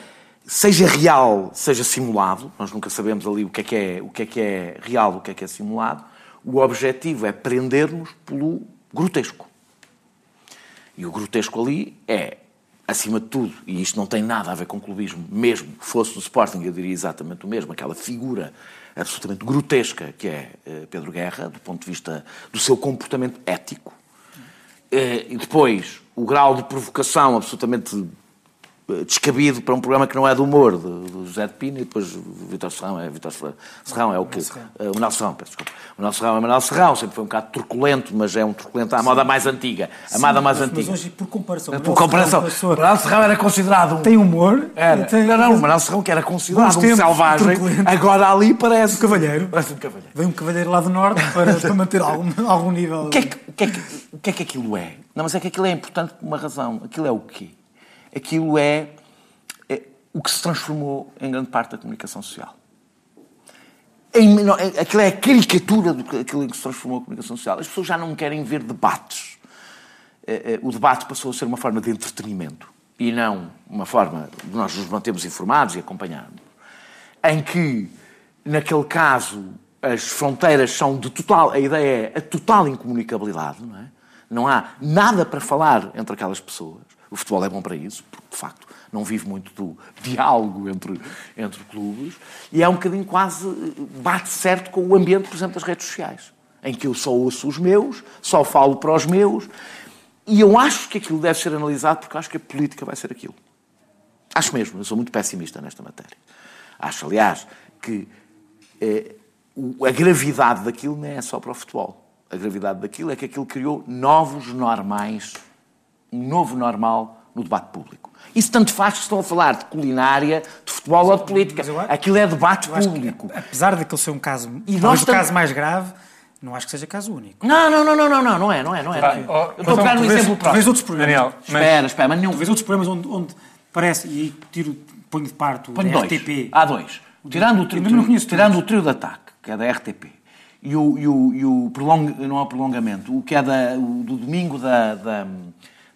seja real, seja simulado, nós nunca sabemos ali o que é que é, o que é, que é real, o que é que é simulado, o objetivo é prender-nos pelo grotesco. E o grotesco ali é, acima de tudo, e isto não tem nada a ver com clubismo, mesmo fosse do Sporting, eu diria exatamente o mesmo, aquela figura absolutamente grotesca que é eh, Pedro Guerra, do ponto de vista do seu comportamento ético, eh, e depois o grau de provocação absolutamente descabido para um programa que não é do humor, do, José de Pina, e depois o Vitor Serrão é, Vitor Serrão é o que... O Manuel Serrão, peço desculpa. O Manuel Serrão é Manuel Serrão, sempre foi um bocado truculento, mas é um truculento à moda mais antiga. A moda mais mas, antiga. Mas hoje, por comparação... Por comparação, o Manuel Serrão era considerado um... Tem humor. Era. Tem... Não, não, o Manuel Serrão que era considerado um selvagem, agora ali parece... Um cavalheiro. Parece um cavalheiro. Vem um cavalheiro lá do Norte para, para manter algum, algum nível... O que, é que, o, que é que, o que é que aquilo é? Não, mas é que aquilo é importante por uma razão. Aquilo é o quê? Aquilo é o que se transformou em grande parte da comunicação social. Aquilo é a caricatura daquilo em que se transformou a comunicação social. As pessoas já não querem ver debates. Eh, eh, o debate passou a ser uma forma de entretenimento e não uma forma de nós nos mantermos informados e acompanharmos. Em que, naquele caso, as fronteiras são de total. A ideia é a total incomunicabilidade, não é? Não há nada para falar entre aquelas pessoas. O futebol é bom para isso, porque, de facto, não vive muito do diálogo entre, entre clubes, e é um bocadinho quase, bate certo com o ambiente, por exemplo, das redes sociais, em que eu só ouço os meus, só falo para os meus, e eu acho que aquilo deve ser analisado porque acho que a política vai ser aquilo. Acho mesmo, eu sou muito pessimista nesta matéria. Acho, aliás, que eh, a gravidade daquilo não é só para o futebol. A gravidade daquilo é que aquilo criou novos normais, um novo normal no debate público. Isso tanto faz que estão a falar de culinária, de futebol ou de política. Aquilo é debate público. Que, apesar daquele ser um caso, e nós o caso mais grave, não acho que seja caso único. Não, não, não, não, não, não, não é, não é, não é. Não é. Oh, eu estou a pegar um exemplo próximo. Vês outros programas. Daniel, mas... Espera, espera, mas nenhum. Vês outros programas onde, onde parece, e aí tiro, ponho de parte o ponho dois. RTP. Há dois. Tirando o, trio, tirando o trio de ataque, que é da RTP, e o, e o, e o prolong, não é o prolongamento, o que é da, o, do domingo da, da,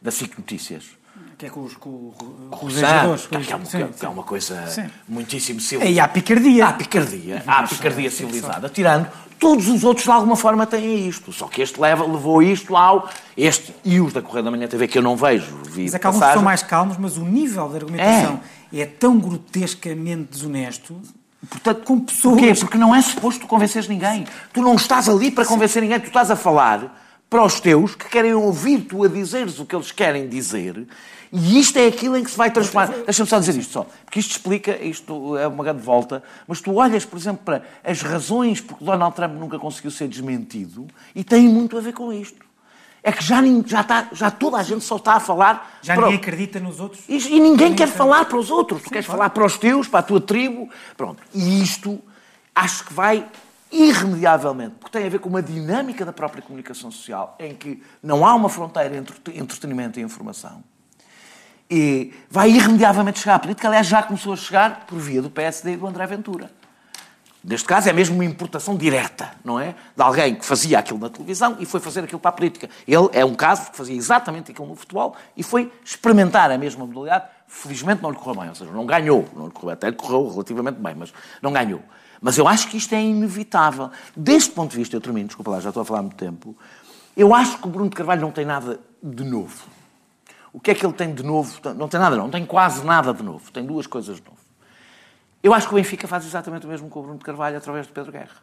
da SIC Notícias que é com os, com, com os jogadores. Que, é, uma, sim, que é uma coisa sim. muitíssimo civilizada. E há picardia. Há picardia. Há picardia civilizada. Tirando, todos os outros de alguma forma têm isto. Só que este leva, levou isto ao... Este e os da Correia da Manhã TV, que eu não vejo. Vi mas é que alguns são mais calmos, mas o nível de argumentação é, é tão grotescamente desonesto Portanto, com pessoas... Porquê? Porque não é suposto tu convenceres ninguém. Tu não estás ali para convencer ninguém. Tu estás a falar para os teus que querem ouvir tu a dizeres o que eles querem dizer e isto é aquilo em que se vai transformar. Deixa-me só dizer isto só, porque isto explica, isto é uma grande volta, mas tu olhas, por exemplo, para as razões porque Donald Trump nunca conseguiu ser desmentido e tem muito a ver com isto. É que já, já, está, já toda a gente só está a falar. Já ninguém acredita nos outros. E, e ninguém quer falar para os outros. Tu Sim, queres claro. falar para os teus, para a tua tribo. Pronto. E isto acho que vai irremediavelmente, porque tem a ver com uma dinâmica da própria comunicação social, em que não há uma fronteira entre entretenimento e informação e vai irremediavelmente chegar à política. Aliás, já começou a chegar por via do PSD e do André Ventura. Neste caso é mesmo uma importação direta, não é? De alguém que fazia aquilo na televisão e foi fazer aquilo para a política. Ele é um caso que fazia exatamente aquilo no futebol e foi experimentar a mesma modalidade. Felizmente não lhe correu bem, ou seja, não ganhou. Não lhe correu, até lhe correu relativamente bem, mas não ganhou. Mas eu acho que isto é inevitável. Deste ponto de vista, eu termino, desculpa lá, já estou a falar há muito tempo, eu acho que o Bruno de Carvalho não tem nada de novo. O que é que ele tem de novo? Não tem nada, não. Não tem quase nada de novo. Tem duas coisas de novo. Eu acho que o Benfica faz exatamente o mesmo com o Bruno de Carvalho através de Pedro Guerra.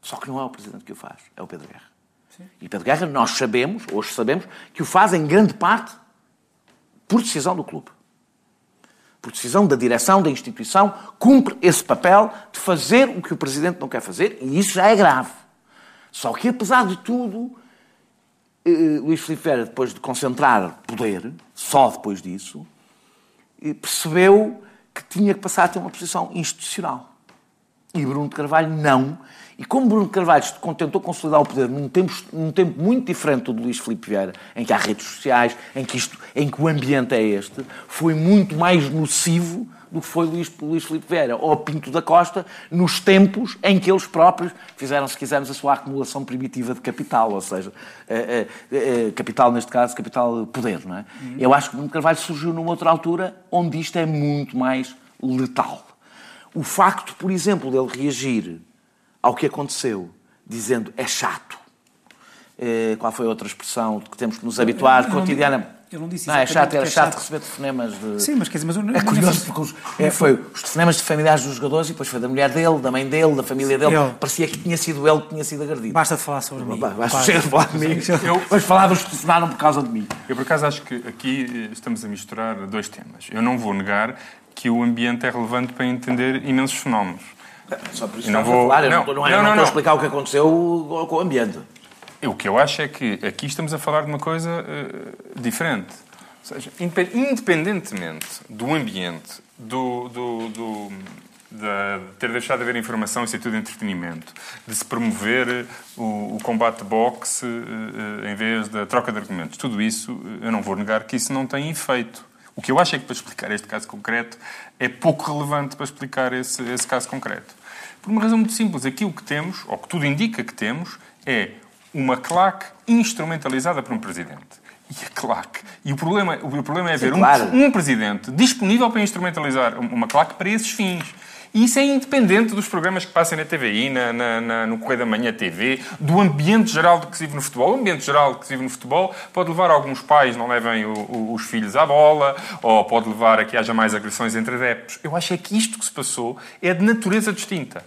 Só que não é o Presidente que o faz, é o Pedro Guerra. Sim. E Pedro Guerra, nós sabemos, hoje sabemos, que o faz em grande parte por decisão do clube. Por decisão da direção da instituição, cumpre esse papel de fazer o que o Presidente não quer fazer, e isso já é grave. Só que, apesar de tudo, eh, Luís Filipe Vera, depois de concentrar poder, só depois disso, eh, percebeu que tinha que passar a ter uma posição institucional. E Bruno de Carvalho não. E como Bruno Carvalho se contentou consolidar o poder num tempo, num tempo muito diferente do de Luís Filipe Vieira, em que há redes sociais, em que, isto, em que o ambiente é este, foi muito mais nocivo do que foi Luís, Luís Filipe Vieira ou Pinto da Costa nos tempos em que eles próprios fizeram, se quisermos, a sua acumulação primitiva de capital, ou seja, eh, eh, eh, capital, neste caso, capital poder. Não é? Uhum. Eu acho que o Carvalho surgiu numa outra altura onde isto é muito mais letal. O facto, por exemplo, dele reagir ao que aconteceu dizendo é chato, qual foi a outra expressão que temos que nos habituar cotidianamente? Eu não disse não, é chato, era é chato, chato receber telefonemas de. Sim, mas quer dizer, mas eu, É curioso porque os, é, foi os telefonemas de familiares dos jogadores e depois foi da mulher dele, da mãe dele, da família dele. Eu... Parecia que tinha sido ele que tinha sido agredido. Basta de falar sobre mim. Basta de falar de mim. Eu... Mas falavam telefonaram por causa de mim. Eu, por acaso, acho que aqui estamos a misturar dois temas. Eu não vou negar que o ambiente é relevante para entender imensos fenómenos. Só por isso não vou falar, eu não, não, não, não, não, não, explicar o que aconteceu com o ambiente. O que eu acho é que aqui estamos a falar de uma coisa uh, diferente seja, independentemente do ambiente, do, do, do de ter deixado de haver informação e ser tudo entretenimento, de se promover o, o combate boxe uh, em vez da troca de argumentos. Tudo isso, eh, eu não vou negar que isso não tem efeito. O que eu acho é que para explicar este caso concreto é pouco relevante para explicar esse, esse caso concreto. Por uma razão muito simples. Aqui o que temos, ou que tudo indica que temos, é uma claque instrumentalizada por um presidente e a claque. E o problema, o problema é haver um, um, presidente disponível para instrumentalizar uma claque para esses fins. E isso é independente dos programas que passam na TVI, na, na, na, no Correio da Manhã TV, do ambiente geral que se vive no futebol. O ambiente geral que se vive no futebol pode levar alguns pais não levem o, o, os filhos à bola, ou pode levar a que haja mais agressões entre adeptos. Eu acho é que isto que se passou é de natureza distinta.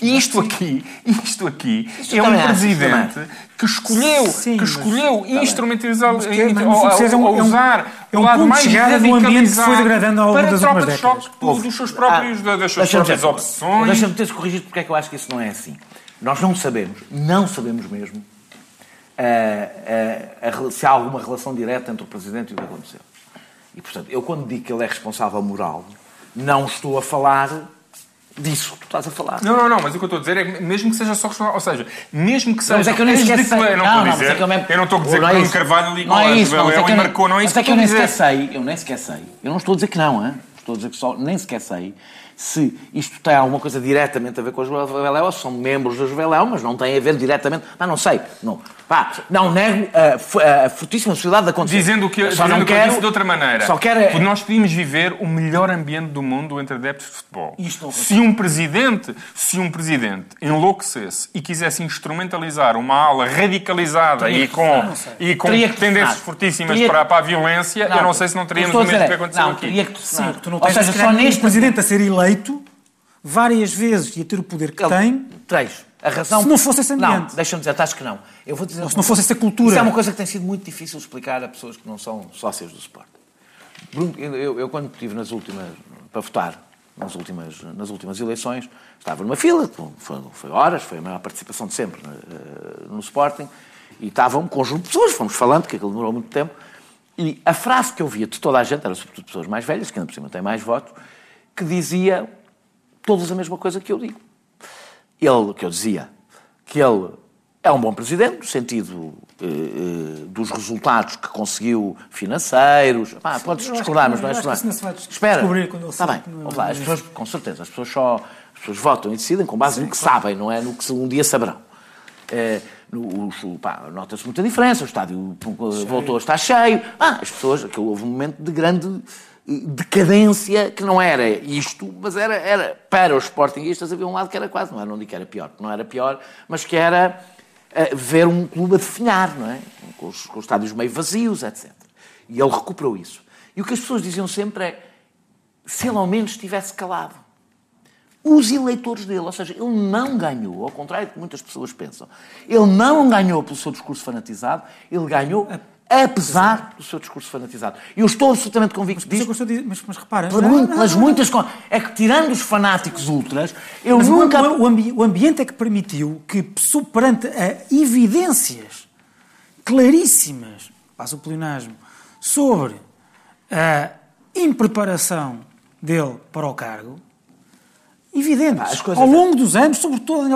Isto aqui, isto aqui isto é um presidente que escolheu, sim, que escolheu instrumentalizar, mas, é, mas, mas, ou, usar é um, é um lado mais de ambiente que foi degradando ao longo das últimas décadas. Choque dos seus próprios, ah, das suas próprias opções. Deixa-me ter-se corrigido porque é que eu acho que isso não é assim. Nós não sabemos, não sabemos mesmo, uh, uh, se há alguma relação direta entre o Presidente e o que aconteceu. E, portanto, eu quando digo que ele é responsável moral, não estou a falar disso que tu estás a falar. Não, não, não, mas o que eu estou a dizer é que mesmo que seja só ou seja, mesmo que seja... Mas é que eu nem. Eu não, não, não, é eu, me... eu não estou a dizer não que o é Carvalho ligou não é isso, não, é que e marcou, não é isso mas é que eu nem sequer sei, eu nem sequer sei. Eu não estou a dizer que não, hein? estou a dizer que só, nem sequer sei se isto tem alguma coisa diretamente a ver com a Juveléu, são membros da Juveléu, mas não tem a ver diretamente. Mas não sei. Não, pá, não nego a, a fortíssima sociedade da condição. Dizendo o que, só dizendo não que quero, eu disse de outra maneira. Só quero... Porque nós podíamos viver o melhor ambiente do mundo entre adeptos de futebol. se um presidente, se um presidente enlouquecesse e quisesse instrumentalizar uma ala radicalizada e com, e com tendências fortíssimas para, para a violência, não, eu não sei se não teríamos o mesmo que aconteceu não, aqui. Que Sim, tu não tens Ou seja, só neste presidente a ser eleito várias vezes e a ter o poder que Ele, tem. Três. A razão... Se não fosse esse ambiente. Não, deixa-me dizer, acho que não. Eu vou dizer Ou se não fosse essa cultura. Isso é uma coisa que tem sido muito difícil explicar a pessoas que não são sócios do Sport. Bruno, eu, eu, quando estive nas últimas, para votar, nas últimas, nas últimas eleições, estava numa fila, foi, foi horas, foi a maior participação de sempre uh, no Sporting, e estava um conjunto de pessoas, fomos falando, que aquilo demorou muito tempo, e a frase que eu via de toda a gente, eram sobretudo pessoas mais velhas, que ainda por cima têm mais votos, que dizia todos a mesma coisa que eu digo. Ele, que eu dizia, que ele é um bom presidente, no sentido eh, eh, dos resultados que conseguiu financeiros. podes discordar, mas não é isso. Espera. Está bem, vamos lá. As pessoas, com certeza, as pessoas só, As pessoas votam e decidem com base Sim, no que claro. sabem, não é no que um dia saberão. É, Nota-se muita diferença, o estádio cheio. voltou a estar cheio. Ah, as pessoas, aquilo houve um momento de grande decadência que não era isto, mas era, era para os sportinguistas havia um lado que era quase, não era, não digo que era pior, não era pior, mas que era uh, ver um clube a definhar, não é? Com os, com os estádios meio vazios, etc. E ele recuperou isso. E o que as pessoas diziam sempre é se ele ao menos estivesse calado. Os eleitores dele, ou seja, ele não ganhou, ao contrário do que muitas pessoas pensam, ele não ganhou pelo seu discurso fanatizado, ele ganhou apesar do seu discurso fanatizado. E eu estou absolutamente convicto disso. Mas, mas, mas repara... Pelas muitas... É que, tirando os fanáticos ultras, eu mas nunca... O, ambi o, ambiente é que permitiu que, perante a evidências claríssimas, passo o plenasmo, sobre a impreparação dele para o cargo, evidentes, ao longo dos anos, sobretudo,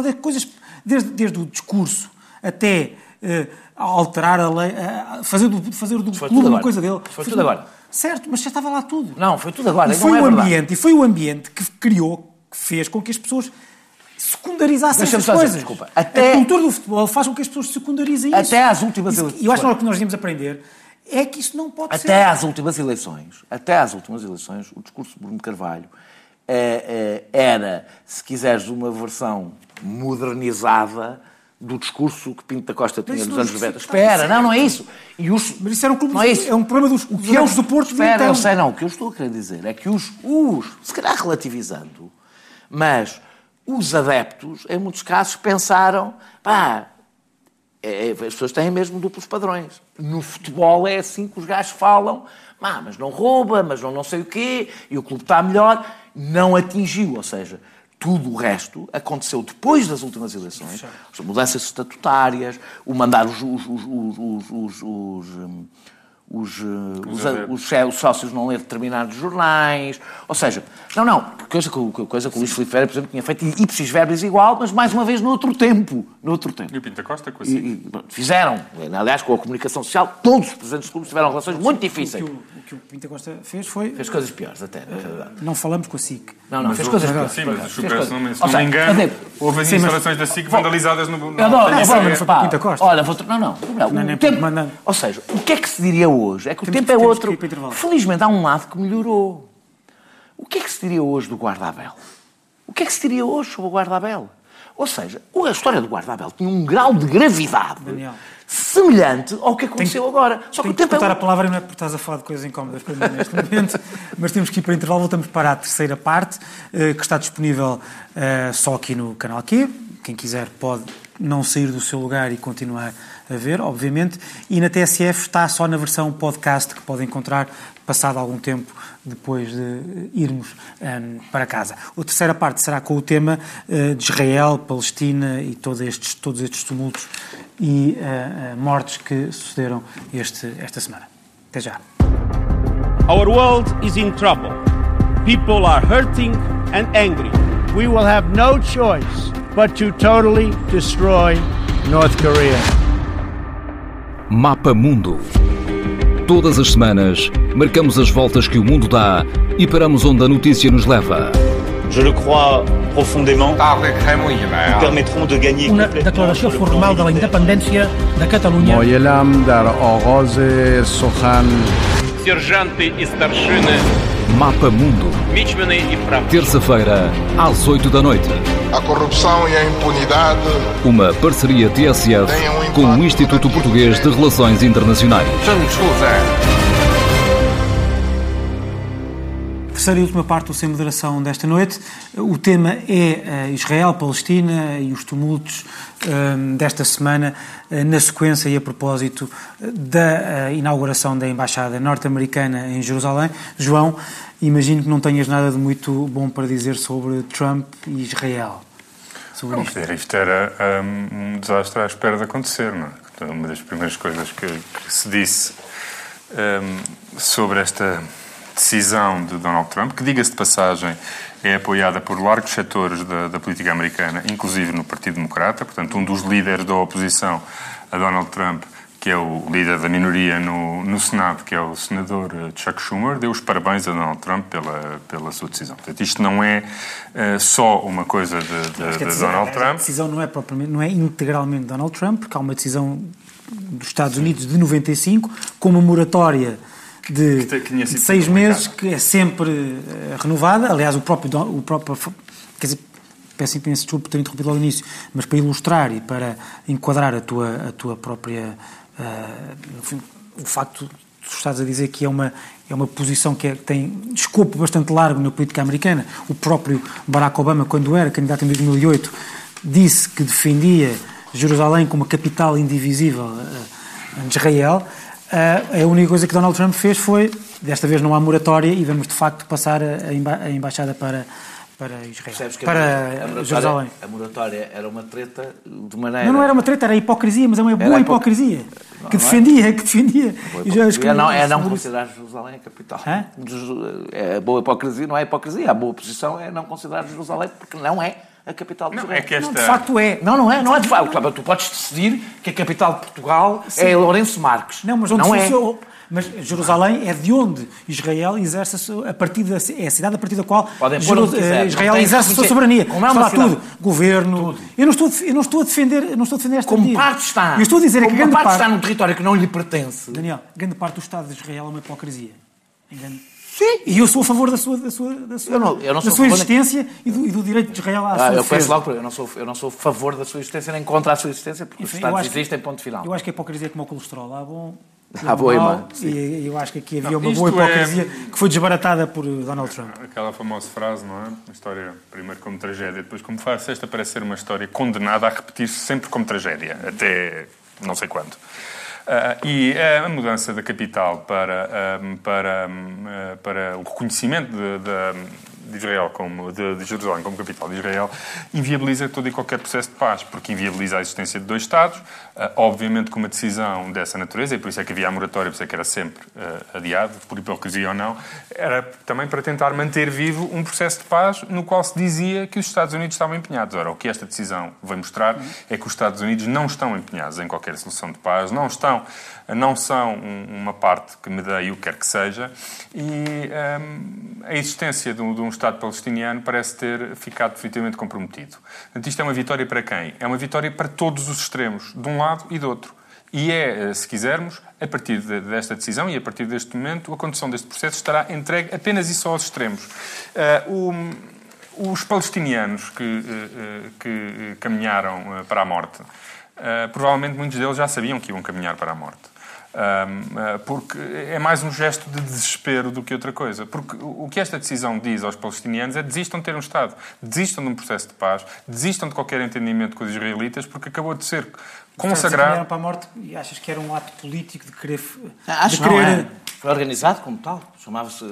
desde, desde o discurso até uh, alterar a lei, fazer do, fazer do foi clube uma coisa dele. Foi, foi tudo agora. Certo, mas já estava lá tudo. Não, foi tudo agora. E foi, é o ambiente, e foi o ambiente que criou, que fez com que as pessoas secundarizassem essas coisas. Dizer, desculpa. Até... A cultura do futebol faz com que as pessoas secundarizem isso. Até às últimas eleições. E eu acho que o que nós devíamos aprender é que isso não pode até ser. Até às últimas eleições, até às últimas eleições, o discurso de Bruno Carvalho é, é, era, se quiseres, uma versão modernizada do discurso que Pinto da Costa tinha nos anos 90. Espera, não, não é isso. E os, mas isso era um clube, não é, isso. é um problema dos, dos que eu, do Porto. Espera, então. eu sei, não. O que eu estou a querer dizer é que os, os, se calhar relativizando, mas os adeptos, em muitos casos, pensaram, pá, é, é, as pessoas têm mesmo duplos padrões. No futebol é assim que os gajos falam, ah, mas não rouba, mas não não sei o quê, e o clube está melhor. Não atingiu, ou seja, tudo o resto aconteceu depois das últimas eleições. As mudanças estatutárias, o mandar os, os, os, os os, eh, os, os, sócios não ler determinados jornais. Ou seja, não, não, coisa que, coisa que o Luís Filipe Ferreira, por exemplo, tinha feito ipsis verbis igual, mas mais uma vez noutro tempo. Noutro tempo. E o Pinta Costa com a e, Fizeram, aliás, com a comunicação social, todos os presidentes dos clubes tiveram relações muito difíceis. O que o, o que o, Pinta Costa fez foi... Fez coisas piores, até, na realidade. Não falamos com a SIC. Não, não, mas fez coisas piores. Sim, mas se não me engano, houve as instalações da SIC vandalizadas no... Eu adoro, não, Pinta Costa. Olha, vou... Não, não. Ou seja, o que é que se diria hoje? É que o tempo é outro. Felizmente há um lado que melhorou. O que é que se diria hoje do Guardabel? O que é que se diria hoje sobre o Guardabel? Ou seja, a história do Guardabel tinha um grau de gravidade Daniel. semelhante ao que aconteceu tem, agora. Só que o tempo é... a palavra não é porque estás a falar de coisas incómodas para mim neste momento, mas temos que ir para o intervalo. Voltamos para a terceira parte, eh, que está disponível eh, só aqui no canal Q. Quem quiser pode não sair do seu lugar e continuar a ver, obviamente, e na TSF está só na versão podcast que pode encontrar passado algum tempo depois de irmos um, para casa. A terceira parte será com o tema uh, de Israel, Palestina e todos estes, todos estes tumultos e uh, uh, mortes que sucederam este, esta semana. Até já. Our world is in trouble. People are hurting and angry. We will have no choice but to totally destroy North Korea. Mapa Mundo. Todas as semanas, marcamos as voltas que o mundo dá e paramos onde a notícia nos leva. Je le crois profondément. permettront de gagner Una declaració formal de la independència de Catalunya. Moyelam dar Oroze Sohan. Serjante e starshine. Mapa Mundo. Terça-feira, às 8 da noite. A corrupção e a impunidade. Uma parceria TSF um com o Instituto Português de Relações Internacionais. Terceira e última parte do Sem Moderação desta noite. O tema é eh, Israel, Palestina e os tumultos eh, desta semana, eh, na sequência e a propósito da inauguração da Embaixada Norte-Americana em Jerusalém. João, imagino que não tenhas nada de muito bom para dizer sobre Trump e Israel. Sobre isto. isto era um, um, desastre à espera de acontecer, não é? Uma das primeiras coisas que, que se disse um, sobre esta decisão de Donald Trump, que, diga-se de passagem, é apoiada por largos setores da, da, política americana, inclusive no Partido Democrata, portanto, um dos líderes da oposição a Donald Trump que é o líder da minoria no, no Senado, que é o senador Chuck Schumer, deu os parabéns a Donald Trump pela, pela sua decisão. Portanto, isto não é uh, só uma coisa de, de, de decisão, Donald Trump. A decisão não é, propriamente, não é integralmente Donald Trump, porque há uma decisão dos Estados Unidos de 95, com uma moratória de, de seis meses, que é sempre uh, renovada. Aliás, o próprio, o próprio quer dizer, peço imenso desculpa por ter interrompido ao início, mas para ilustrar e para enquadrar a tua, a tua própria. Uh, o facto de tu estás a dizer que é uma, é uma posição que é, tem escopo bastante largo na política americana. O próprio Barack Obama, quando era candidato em 2008, disse que defendia Jerusalém como a capital indivisível de Israel. Uh, a única coisa que Donald Trump fez foi, desta vez não há moratória e vamos de facto passar a, emba a embaixada para, para Israel. para a Jerusalém. A moratória era uma treta de maneira. Não, não era uma treta, era hipocrisia, mas é uma boa hipocrisia. Que, defendia, que defendia, que defendia. não, é não considerar Jerusalém a capital. Hã? É boa hipocrisia, não é hipocrisia. A boa posição é não considerar Jerusalém porque não é a capital de Israel. É que esta... não, de facto é. Não, não é, não é de facto. Tu podes decidir que a capital de Portugal Sim. é Lourenço Marques. Não, mas onde não é. Mas Jerusalém é de onde Israel exerce a, sua, a partir da é a cidade a partir da qual Jeru, Israel exerce a sua soberania. Como é uma está tudo, governo. Tudo. Eu não estou eu não estou a defender, não estou a defender esta Como parte está. Eu estou a dizer Como é que grande parte, parte está num território que não lhe pertence. Daniel, grande parte do Estado de Israel é uma hipocrisia. Engano. Sim. E eu sou a favor da sua, da sua, da sua, eu não, eu não da sua existência e, do, e, do, direito de Israel à ah, sua eu defesa. Logo, eu, não sou, eu não sou a favor da sua existência nem contra a sua existência, porque Enfim, os Estados existem, ponto final. Eu acho que a hipocrisia é como o colesterol. Há bom, há boa e má. E eu acho que aqui havia não, uma boa hipocrisia é... que foi desbaratada por Donald Trump. Aquela famosa frase, não é? Uma história, primeiro como tragédia, depois como farsa. Esta parece ser uma história condenada a repetir-se sempre como tragédia, até não sei quando. Uh, e a mudança da capital para, um, para, um, para o reconhecimento de, de de Israel como de, de, Jerusalém como capital de Israel inviabiliza todo e qualquer processo de paz, porque inviabiliza a existência de dois Estados, obviamente com uma decisão dessa natureza, e por isso é que havia a moratória, por isso é que era sempre uh, adiado, por hipocrisia ou não, era também para tentar manter vivo um processo de paz no qual se dizia que os Estados Unidos estavam empenhados. Ora, o que esta decisão vai mostrar é que os Estados Unidos não estão empenhados em qualquer solução de paz, não estão não são uma parte que medeie o que quer que seja, e um, a existência de um, de um, Estado palestiniano parece ter ficado definitivamente comprometido. Portanto, isto é uma vitória para quem? É uma vitória para todos os extremos, de um lado e do outro. E é, eh, se quisermos, a partir desta decisão e a partir deste momento, a condução deste processo estará entregue apenas e só aos extremos. Uh, o, os palestinianos que, uh, que caminharam para a morte, uh, provavelmente muitos deles já sabiam que iam caminhar para a morte. Eh, porque é mais um gesto de desespero do que outra coisa. Porque o que esta decisão diz aos palestinianos é desistam de ter um Estado, desistam de um processo de paz, desistam de qualquer entendimento com os israelitas, porque acabou de ser consagrado. para a morte e achas que era um ato político de querer. Acho de querer... É. Foi organizado como tal. Chamava-se.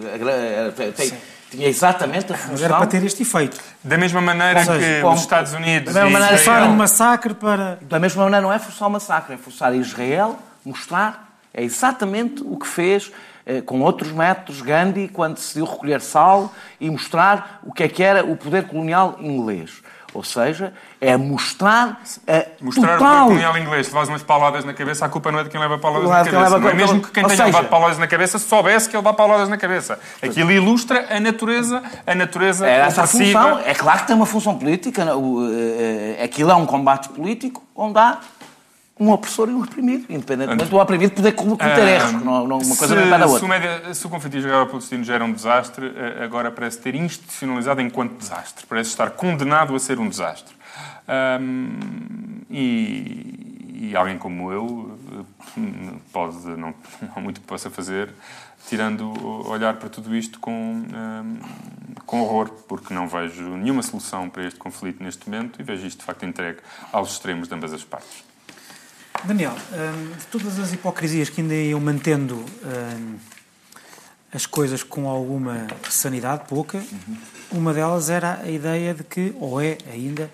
Tinha exatamente a função. era para ter este efeito. Da mesma maneira seja, que como, os Estados Unidos. Da mesma maneira, Israel... um massacre para. Da mesma maneira, não é forçar o massacre, é forçar Israel mostrar é exatamente o que fez eh, com outros métodos Gandhi quando decidiu recolher sal e mostrar o que é que era o poder colonial inglês. Ou seja, é mostrar a Mostrar total... o poder colonial inglês. Se levas umas pauladas na cabeça, a culpa não é de quem leva pauladas na cabeça. Leva... Não é mesmo que quem tenha seja... levado pauladas na cabeça soubesse que ele dá pauladas na cabeça. Aquilo ilustra a natureza, a natureza é essa função. É claro que tem uma função política. Eh, eh, aquilo é um combate político onde há um opressor e um oprimido, independentemente do oprimido poder cometer uh, erros, não, não, uma coisa não é da outra. Se o, média, se o conflito israelo-palestino já era um desastre, eh, agora parece ter institucionalizado enquanto desastre, parece estar condenado a ser um desastre. Um, e, e, alguém como eu eh, pode, não, não há muito que possa fazer, tirando olhar para tudo isto com, um, com horror, porque não vejo nenhuma solução para este conflito neste momento e vejo isto de facto entregue aos extremos de ambas as partes. Daniel, hum, de todas as hipocrisias que ainda iam mantendo hum, as coisas com alguma sanidade, pouca, uhum. uma delas era a ideia de que, ou é ainda,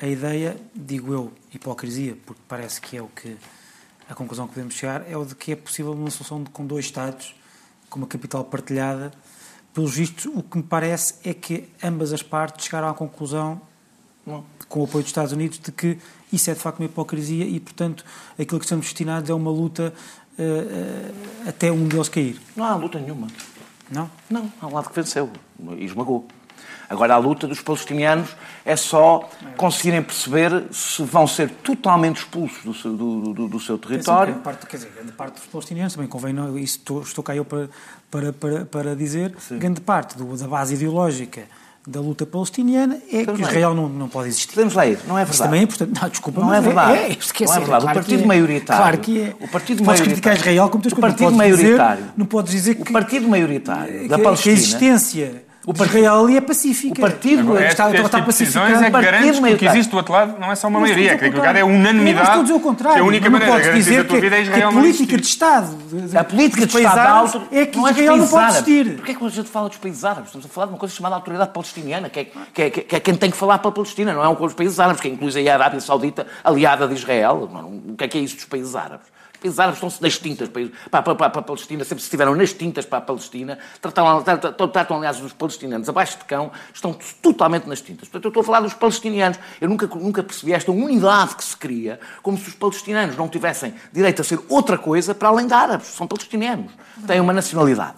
a ideia, digo eu, hipocrisia, porque parece que é o que a conclusão que podemos chegar, é o de que é possível uma solução de, com dois Estados, com uma capital partilhada. Pelos vistos, o que me parece é que ambas as partes chegaram à conclusão Não. com o apoio dos Estados Unidos, de que isso é de facto uma hipocrisia e, portanto, aquilo que estamos destinados é uma luta uh, uh, até um deles cair. Não há luta nenhuma. Não? Não, há um lado que venceu e esmagou. Agora, a luta dos palestinianos é só conseguirem perceber se vão ser totalmente expulsos do seu, do, do, do seu território. É, sim, parte, quer dizer, grande parte dos palestinianos, também convém, não, isso estou, estou cá eu para, para, para, para dizer, sim. grande parte do, da base ideológica da luta palestiniana é que Israel não, não pode existir. Podemos ler, não é verdade. Isso também é importante. Não, desculpa, não é verdade. É, é, não é verdade. Claro o partido é. maioritário. Claro que é. O partido podes criticar Israel como tens o partido não maioritário. Dizer, não podes dizer que o partido maioritário que, da Palestina. Que a existência o partido Israel ali é pacífica. O partido Agora, está, este, está decisões é que o que existe do outro lado não é só uma maioria, é que lugar é unanimidade. Não estou a contrário. Que a única maneira de garantir a tua vida é Israel a política de Estado a política de Estado árabes, é que não é Israel não pode existir. Porquê é que a gente fala dos países árabes? Estamos a falar de uma coisa chamada autoridade palestiniana, que é, que é, que é quem tem que falar para a Palestina, não é um com os países árabes, que inclui aí a Arábia Saudita, aliada de Israel. O que é que é isso dos países árabes? Países árabes estão-se nas tintas para, para, para, para, a Palestina, sempre estiveram nas tintas para a Palestina, tratam, tratam, tratam, aliás, os palestinianos abaixo de cão, estão totalmente nas tintas. Portanto, eu estou a falar dos palestinianos. Eu nunca, nunca percebi esta unidade que se cria, como se os palestinianos não tivessem direito a ser outra coisa para além de árabes. São palestinianos. Têm uma nacionalidade.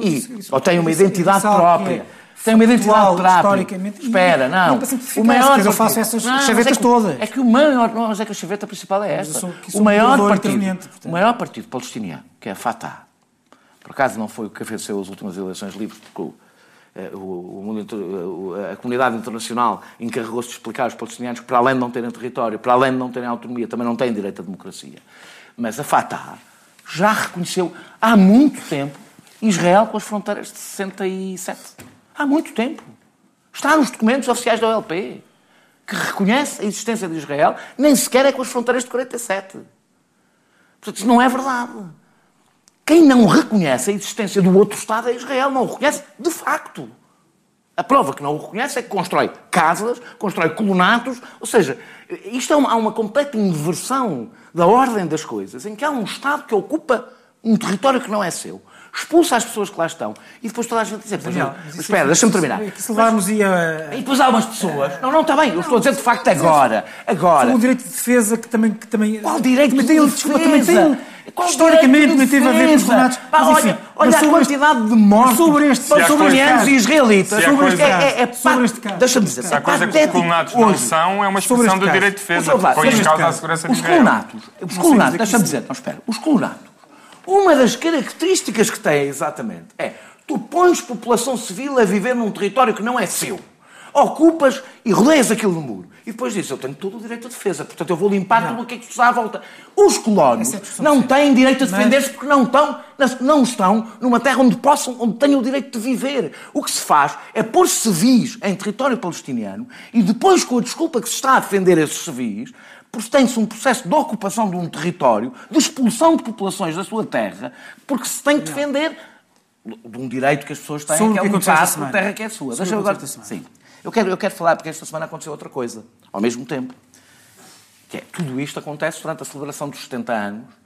E, ou têm uma identidade própria tem uma identidade. Historicamente. Espera, não. O maior eu faço essas não, chavetas é que, todas. É que o maior, não, mas é que a chaveta principal é esta. Sou, o maior partido, o maior partido palestiniano, que é a Fatah. Por acaso não foi o que venceu as últimas eleições livres, porque o, eh, o, a comunidade internacional encarregou-se de explicar aos palestinianos que, para além de não terem território, para além de não terem autonomia, também não têm direito à democracia. Mas a Fatah já reconheceu há muito tempo Israel com as fronteiras de 67. Há muito tempo. Está nos documentos oficiais da OLP, que reconhece a existência de Israel, nem sequer é com as fronteiras de 47. Portanto, isso não é verdade. Quem não reconhece a existência do outro Estado é Israel, não o reconhece de facto. A prova que não o reconhece é que constrói casas, constrói colonatos, ou seja, isto é uma, há uma completa inversão da ordem das coisas, em que há um Estado que ocupa um território que não é seu expulsa as pessoas que lá estão e depois toda a gente diz, Daniel, mas, espera, é deixa-me terminar. É se levarmos e, a... e depois há umas pessoas. Não, não, está bem, eu estou a dizer de facto agora. agora. O direito de defesa que também. Que também Qual direito de tem, defesa? Também tem, Qual historicamente também teve a ver com os renatos. olha, olha a quantidade de mortes sobre este, palestinianos e israelitas. Sobre este caso. É, é, sobre este caso. Deixa-me dizer. Se a coisa que os colonatos não são, é uma expressão do direito de defesa. Põe em causa a segurança de Os colonatos, os colonatos, deixa-me dizer, não espera, os colonatos uma das características que têm, exatamente, é tu pões população civil a viver num território que não é seu. Ocupas e rodeias aquilo no muro. E depois dizes, eu tenho todo o direito de defesa, portanto eu vou limpar não. tudo o que é que está à volta. Os colonos é não têm direito a defender-se porque não estão, não estão numa terra onde possam, onde tenham o direito de viver. O que se faz é pôr civis em território palestiniano e depois, com a desculpa que se está a defender esses civis, porque tem-se um processo de ocupação de um território, de expulsão de populações da sua terra, porque se tem que defender de um direito que as pessoas têm, Sobre que é um passo por terra que é sua. Deixa eu agora... Sim. Eu quero, eu quero falar, porque esta semana aconteceu outra coisa, ao mesmo tempo. Que é, tudo isto acontece durante a celebração dos 70 anos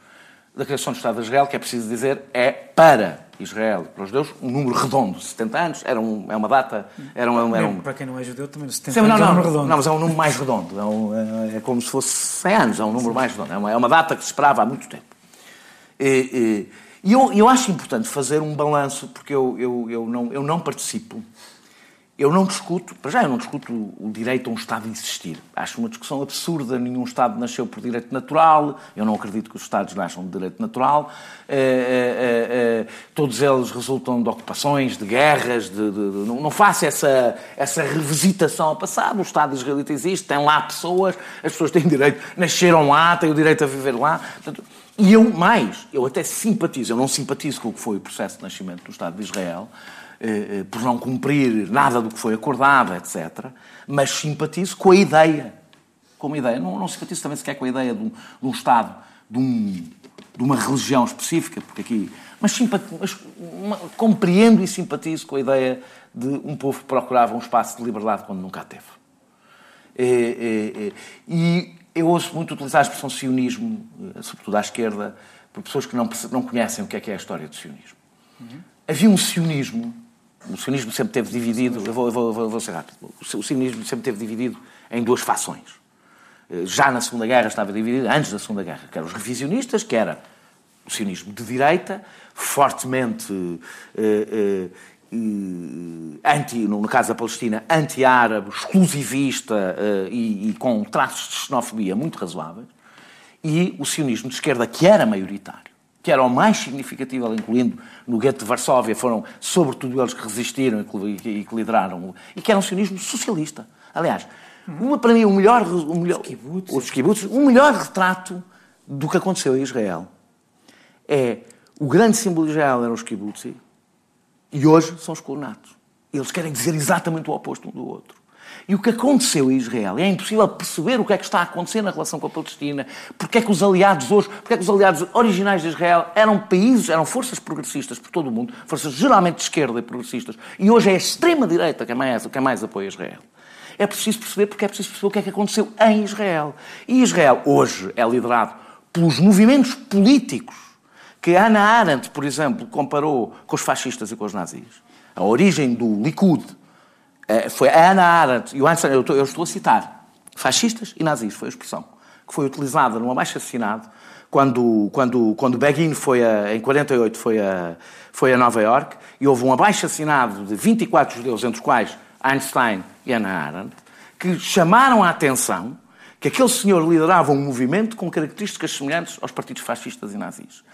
da criação do Estado de Israel, que é preciso dizer, é para Israel, para os judeus, um número redondo. 70 anos era um, é uma data. Era um, era um... Para quem não é judeu, também 70 Sim, anos não, é um número redondo. Não, mas é um número mais redondo. É, um, é, como se fosse 100 anos, é um número mais redondo. É uma, é uma, data que se esperava há muito tempo. E, e, e eu, eu acho importante fazer um balanço, porque eu, eu, eu, não, eu não participo eu não discuto, para já eu não discuto o direito a um Estado existir. Acho uma discussão absurda. Nenhum Estado nasceu por direito natural. Eu não acredito que os Estados nasçam de direito natural. É, é, é, todos eles resultam de ocupações, de guerras. De, de, de, não, faço essa, essa revisitação ao passado. O Estado israelita existe, tem lá pessoas, as pessoas têm direito, nasceram lá, têm o direito a viver lá. Portanto, e eu, mais, eu até simpatizo, eu não simpatizo com o que foi o processo de nascimento do Estado de Israel, eh, eh, por não cumprir nada do que foi acordado, etc. Mas simpatizo com a ideia. Com uma ideia. Não, não simpatizo também sequer com a ideia de um, de um Estado, de, um, de, uma religião específica, porque aqui. Mas, mas uma, compreendo e simpatizo com a ideia de um povo que procurava um espaço de liberdade quando nunca a teve. E, e, e eu ouço muito utilizar a expressão sionismo, eh, sobretudo à esquerda, por pessoas que não, não conhecem o que é que é a história do sionismo. Uhum. Havia um sionismo o sionismo sempre teve dividido, eu vou, eu vou, eu vou ser rápido, o sionismo sempre teve dividido em duas fações. Eh, já na Segunda Guerra estava dividido, antes da Segunda Guerra, que eram os revisionistas, que era o sionismo de direita, fortemente eh, eh, anti, no caso da Palestina, anti-árabe, exclusivista eh, e, e, com traços de xenofobia muito razoáveis, e o sionismo de esquerda, que era maioritário, que era o mais significativo, incluindo no gueto de Varsóvia, foram sobretudo eles que resistiram e que lideraram, e que era um sionismo socialista. Aliás, uma, para mim, o melhor, o melhor, os kibbutz, o melhor retrato do que aconteceu em Israel é o grande símbolo de Israel eram os kibbutz e hoje são os colonatos. Eles querem dizer exatamente o oposto um do outro. E o que aconteceu em Israel, é impossível perceber o que é que está a acontecer na relação com a Palestina, porque é que os aliados hoje, porque é que os aliados originais de Israel eram países, eram forças progressistas por todo o mundo, forças geralmente de esquerda e progressistas, e hoje é a extrema-direita que, é mais, que é mais apoia Israel. É preciso perceber porque é preciso perceber o que é que aconteceu em Israel. E Israel hoje é liderado pelos movimentos políticos que Hannah Arendt, por exemplo, comparou com os fascistas e com os nazis. A origem do Likud foi a Hannah Arendt, e o Einstein, eu estou, eu estou a citar, fascistas e nazis, foi a expressão, que foi utilizada no abaixo-assinado quando, quando, quando Begin foi a, em 48 foi a, foi a Nova York e houve um abaixo-assinado de 24 judeus, entre os quais Einstein e Hannah Arendt, que chamaram a atenção que aquele senhor liderava um movimento com características semelhantes aos partidos fascistas e nazis.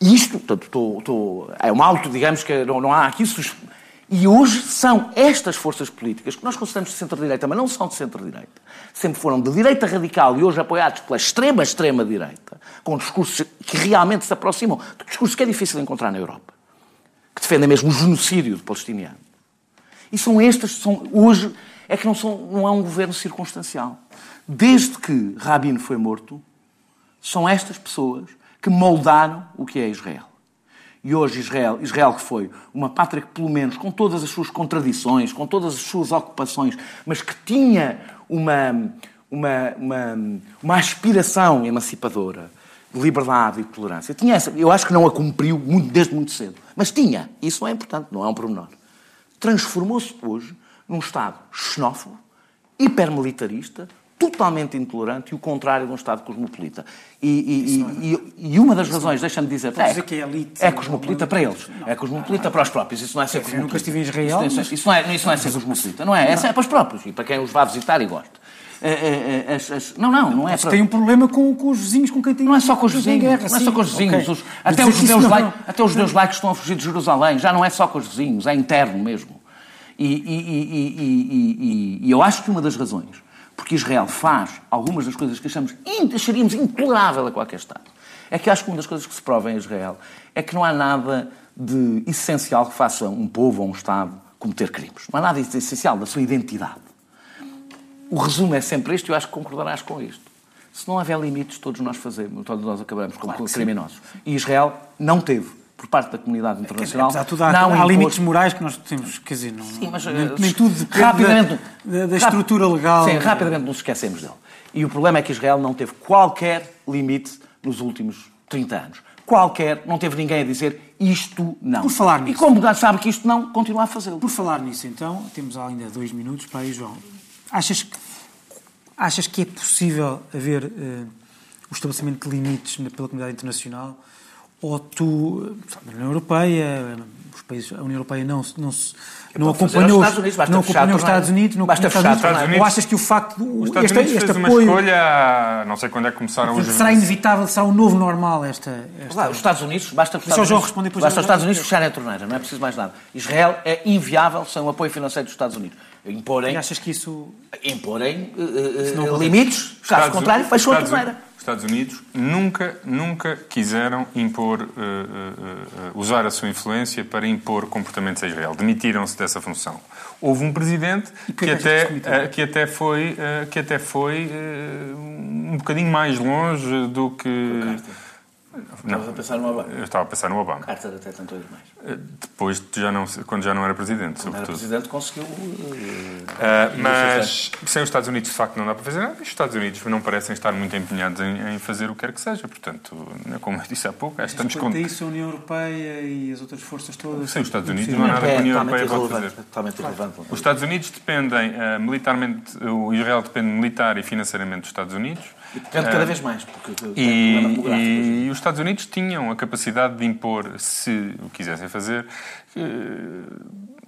E isto, portanto, é uma auto, digamos que não, não há aqui. E hoje são estas forças políticas, que nós consideramos de centro-direita, mas não são de centro-direita, sempre foram de direita radical e hoje apoiados pela extrema, extrema-direita, com discursos que realmente se aproximam de discursos que é difícil encontrar na Europa, que defendem mesmo o genocídio do palestiniano. E são estas, são, hoje, é que não, são, não é um governo circunstancial. Desde que Rabin foi morto, são estas pessoas que moldaram o que é Israel. E hoje Israel, Israel que foi uma pátria que, pelo menos, com todas as suas contradições, com todas as suas ocupações, mas que tinha uma, uma, uma, uma aspiração emancipadora, de liberdade e de tolerância. Tinha essa, eu acho que não a cumpriu muito, desde muito cedo, mas tinha. Isso é importante, não é um pormenor. Transformou-se hoje num Estado xenófobo, hipermilitarista, totalmente intolerante e o contrário de um Estado cosmopolita. E, e, e, e uma das razões, deixa-me dizer, é, dizer que é, elite, é cosmopolita para eles, não, é cosmopolita para os próprios. Isso não é ser cosmopolita. Nunca estive em Israel. Isso, mas... isso, não, é, isso não é ser cosmopolita, não é? Essa é para os próprios e para quem os vai visitar e gosta. É, é, as, as... Não, não, não é. Para... tem um problema com, com, os vizinhos com quem tem. Não é só com os vizinhos. Guerra, não é só com os vizinhos. Okay. Os... Até, os judeus lá, até os judeus laicos estão a fugir de Jerusalém. Já não é só com os vizinhos, é interno mesmo. E, e eu acho que uma das razões porque Israel faz algumas das coisas que achamos, acharíamos intolerável a qualquer Estado. É que acho que uma das coisas que se prova em Israel é que não há nada de essencial que faça um povo ou um Estado cometer crimes. Não há nada de essencial da sua identidade. O resumo é sempre este e eu acho que concordarás com isto. Se não houver limites, todos nós fazemos, todos nós acabamos como claro criminosos. E Israel não teve por parte da comunidade internacional. De tudo, há, não há, há limites morais que nós temos, quer dizer, não, sim, mas, nem, nem tudo depende rapidamente, da, da estrutura legal. Sim, rapidamente nos esquecemos dele. E o problema é que Israel não teve qualquer limite nos últimos 30 anos. Qualquer, não teve ninguém a dizer isto não. Por falar nisso. E como sabe que isto não, continua a fazê-lo. Por falar nisso, então, temos ainda dois minutos para aí, João. Achas que, achas que é possível haver uh, o estabelecimento de limites pela comunidade internacional ou tu, a União Europeia, os países, a União Europeia não, não, não acompanhou, os, Unidos, não acompanhou os Estados Unidos, não basta fechar Estados Unidos, ou achas que o facto os Estados este, Unidos este fez apoio, uma escolha, não sei quando é que começaram os será inevitável, será o novo normal esta, esta... os Estados Unidos, basta, os Estados Unidos, basta os Estados Unidos fecharem a torneira, não é preciso mais nada. Israel é inviável sem o apoio financeiro dos Estados Unidos. Imporem, e achas que isso imporem uh, uh, limites, caso contrário, fecham a torneira. Estados Unidos nunca, nunca quiseram impor, uh, usar a sua influência para impor comportamentos a Israel. Demitiram-se dessa função. Houve um presidente que, até, que até foi, que até foi um bocadinho mais longe do que. Não. a pensar no Obama? Eu estava a pensar no Obama. Carter até tentou ir mais. Depois, já não, quando já não era presidente, quando sobretudo. era presidente conseguiu... Uh, uh, mas sem os Estados Unidos, de facto, não dá para fazer nada. E os Estados Unidos não parecem estar muito empenhados em, em fazer o que quer que seja. Portanto, como eu disse há pouco, estamos com... isso a União Europeia e as outras forças todas... Sem os Estados Unidos não há nada que a União Europeia pode fazer. Totalmente irrelevante. Os Estados Unidos dependem uh, militarmente... O Israel depende militar e financeiramente dos Estados Unidos. E depende cada vez mais, porque e, e, os Estados Unidos tinham a capacidade de impor, se o quisessem fazer,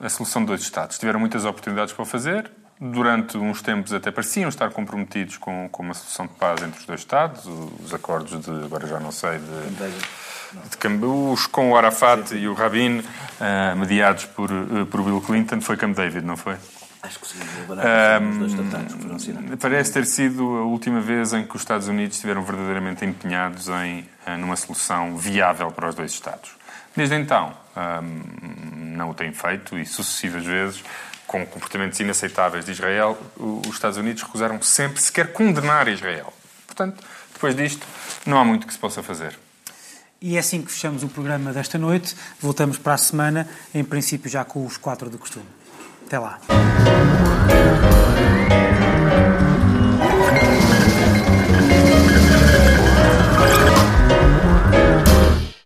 a solução de dois Estados. Tiveram muitas oportunidades para o fazer. Durante uns tempos até pareciam estar comprometidos com, com uma solução de paz entre os dois Estados. Os acordos de, agora já não sei, de, de Cambus com o Arafat Sim. e o Rabin, uh, mediados por, uh, por Bill Clinton. Foi Camp David, não foi? Acho que sim, um, os dois tratados foram assinados. Parece ter sido a última vez em que os Estados Unidos estiveram verdadeiramente empenhados em eh, numa solução viável para os dois Estados. Desde então, um, não o têm feito e sucessivas vezes, com comportamentos inaceitáveis de Israel, os Estados Unidos recusaram sempre sequer condenar Israel. Portanto, depois disto, não há muito que se possa fazer. E é assim que fechamos o programa desta noite. Voltamos para a semana, em princípio já com os quatro do costume. Até lá.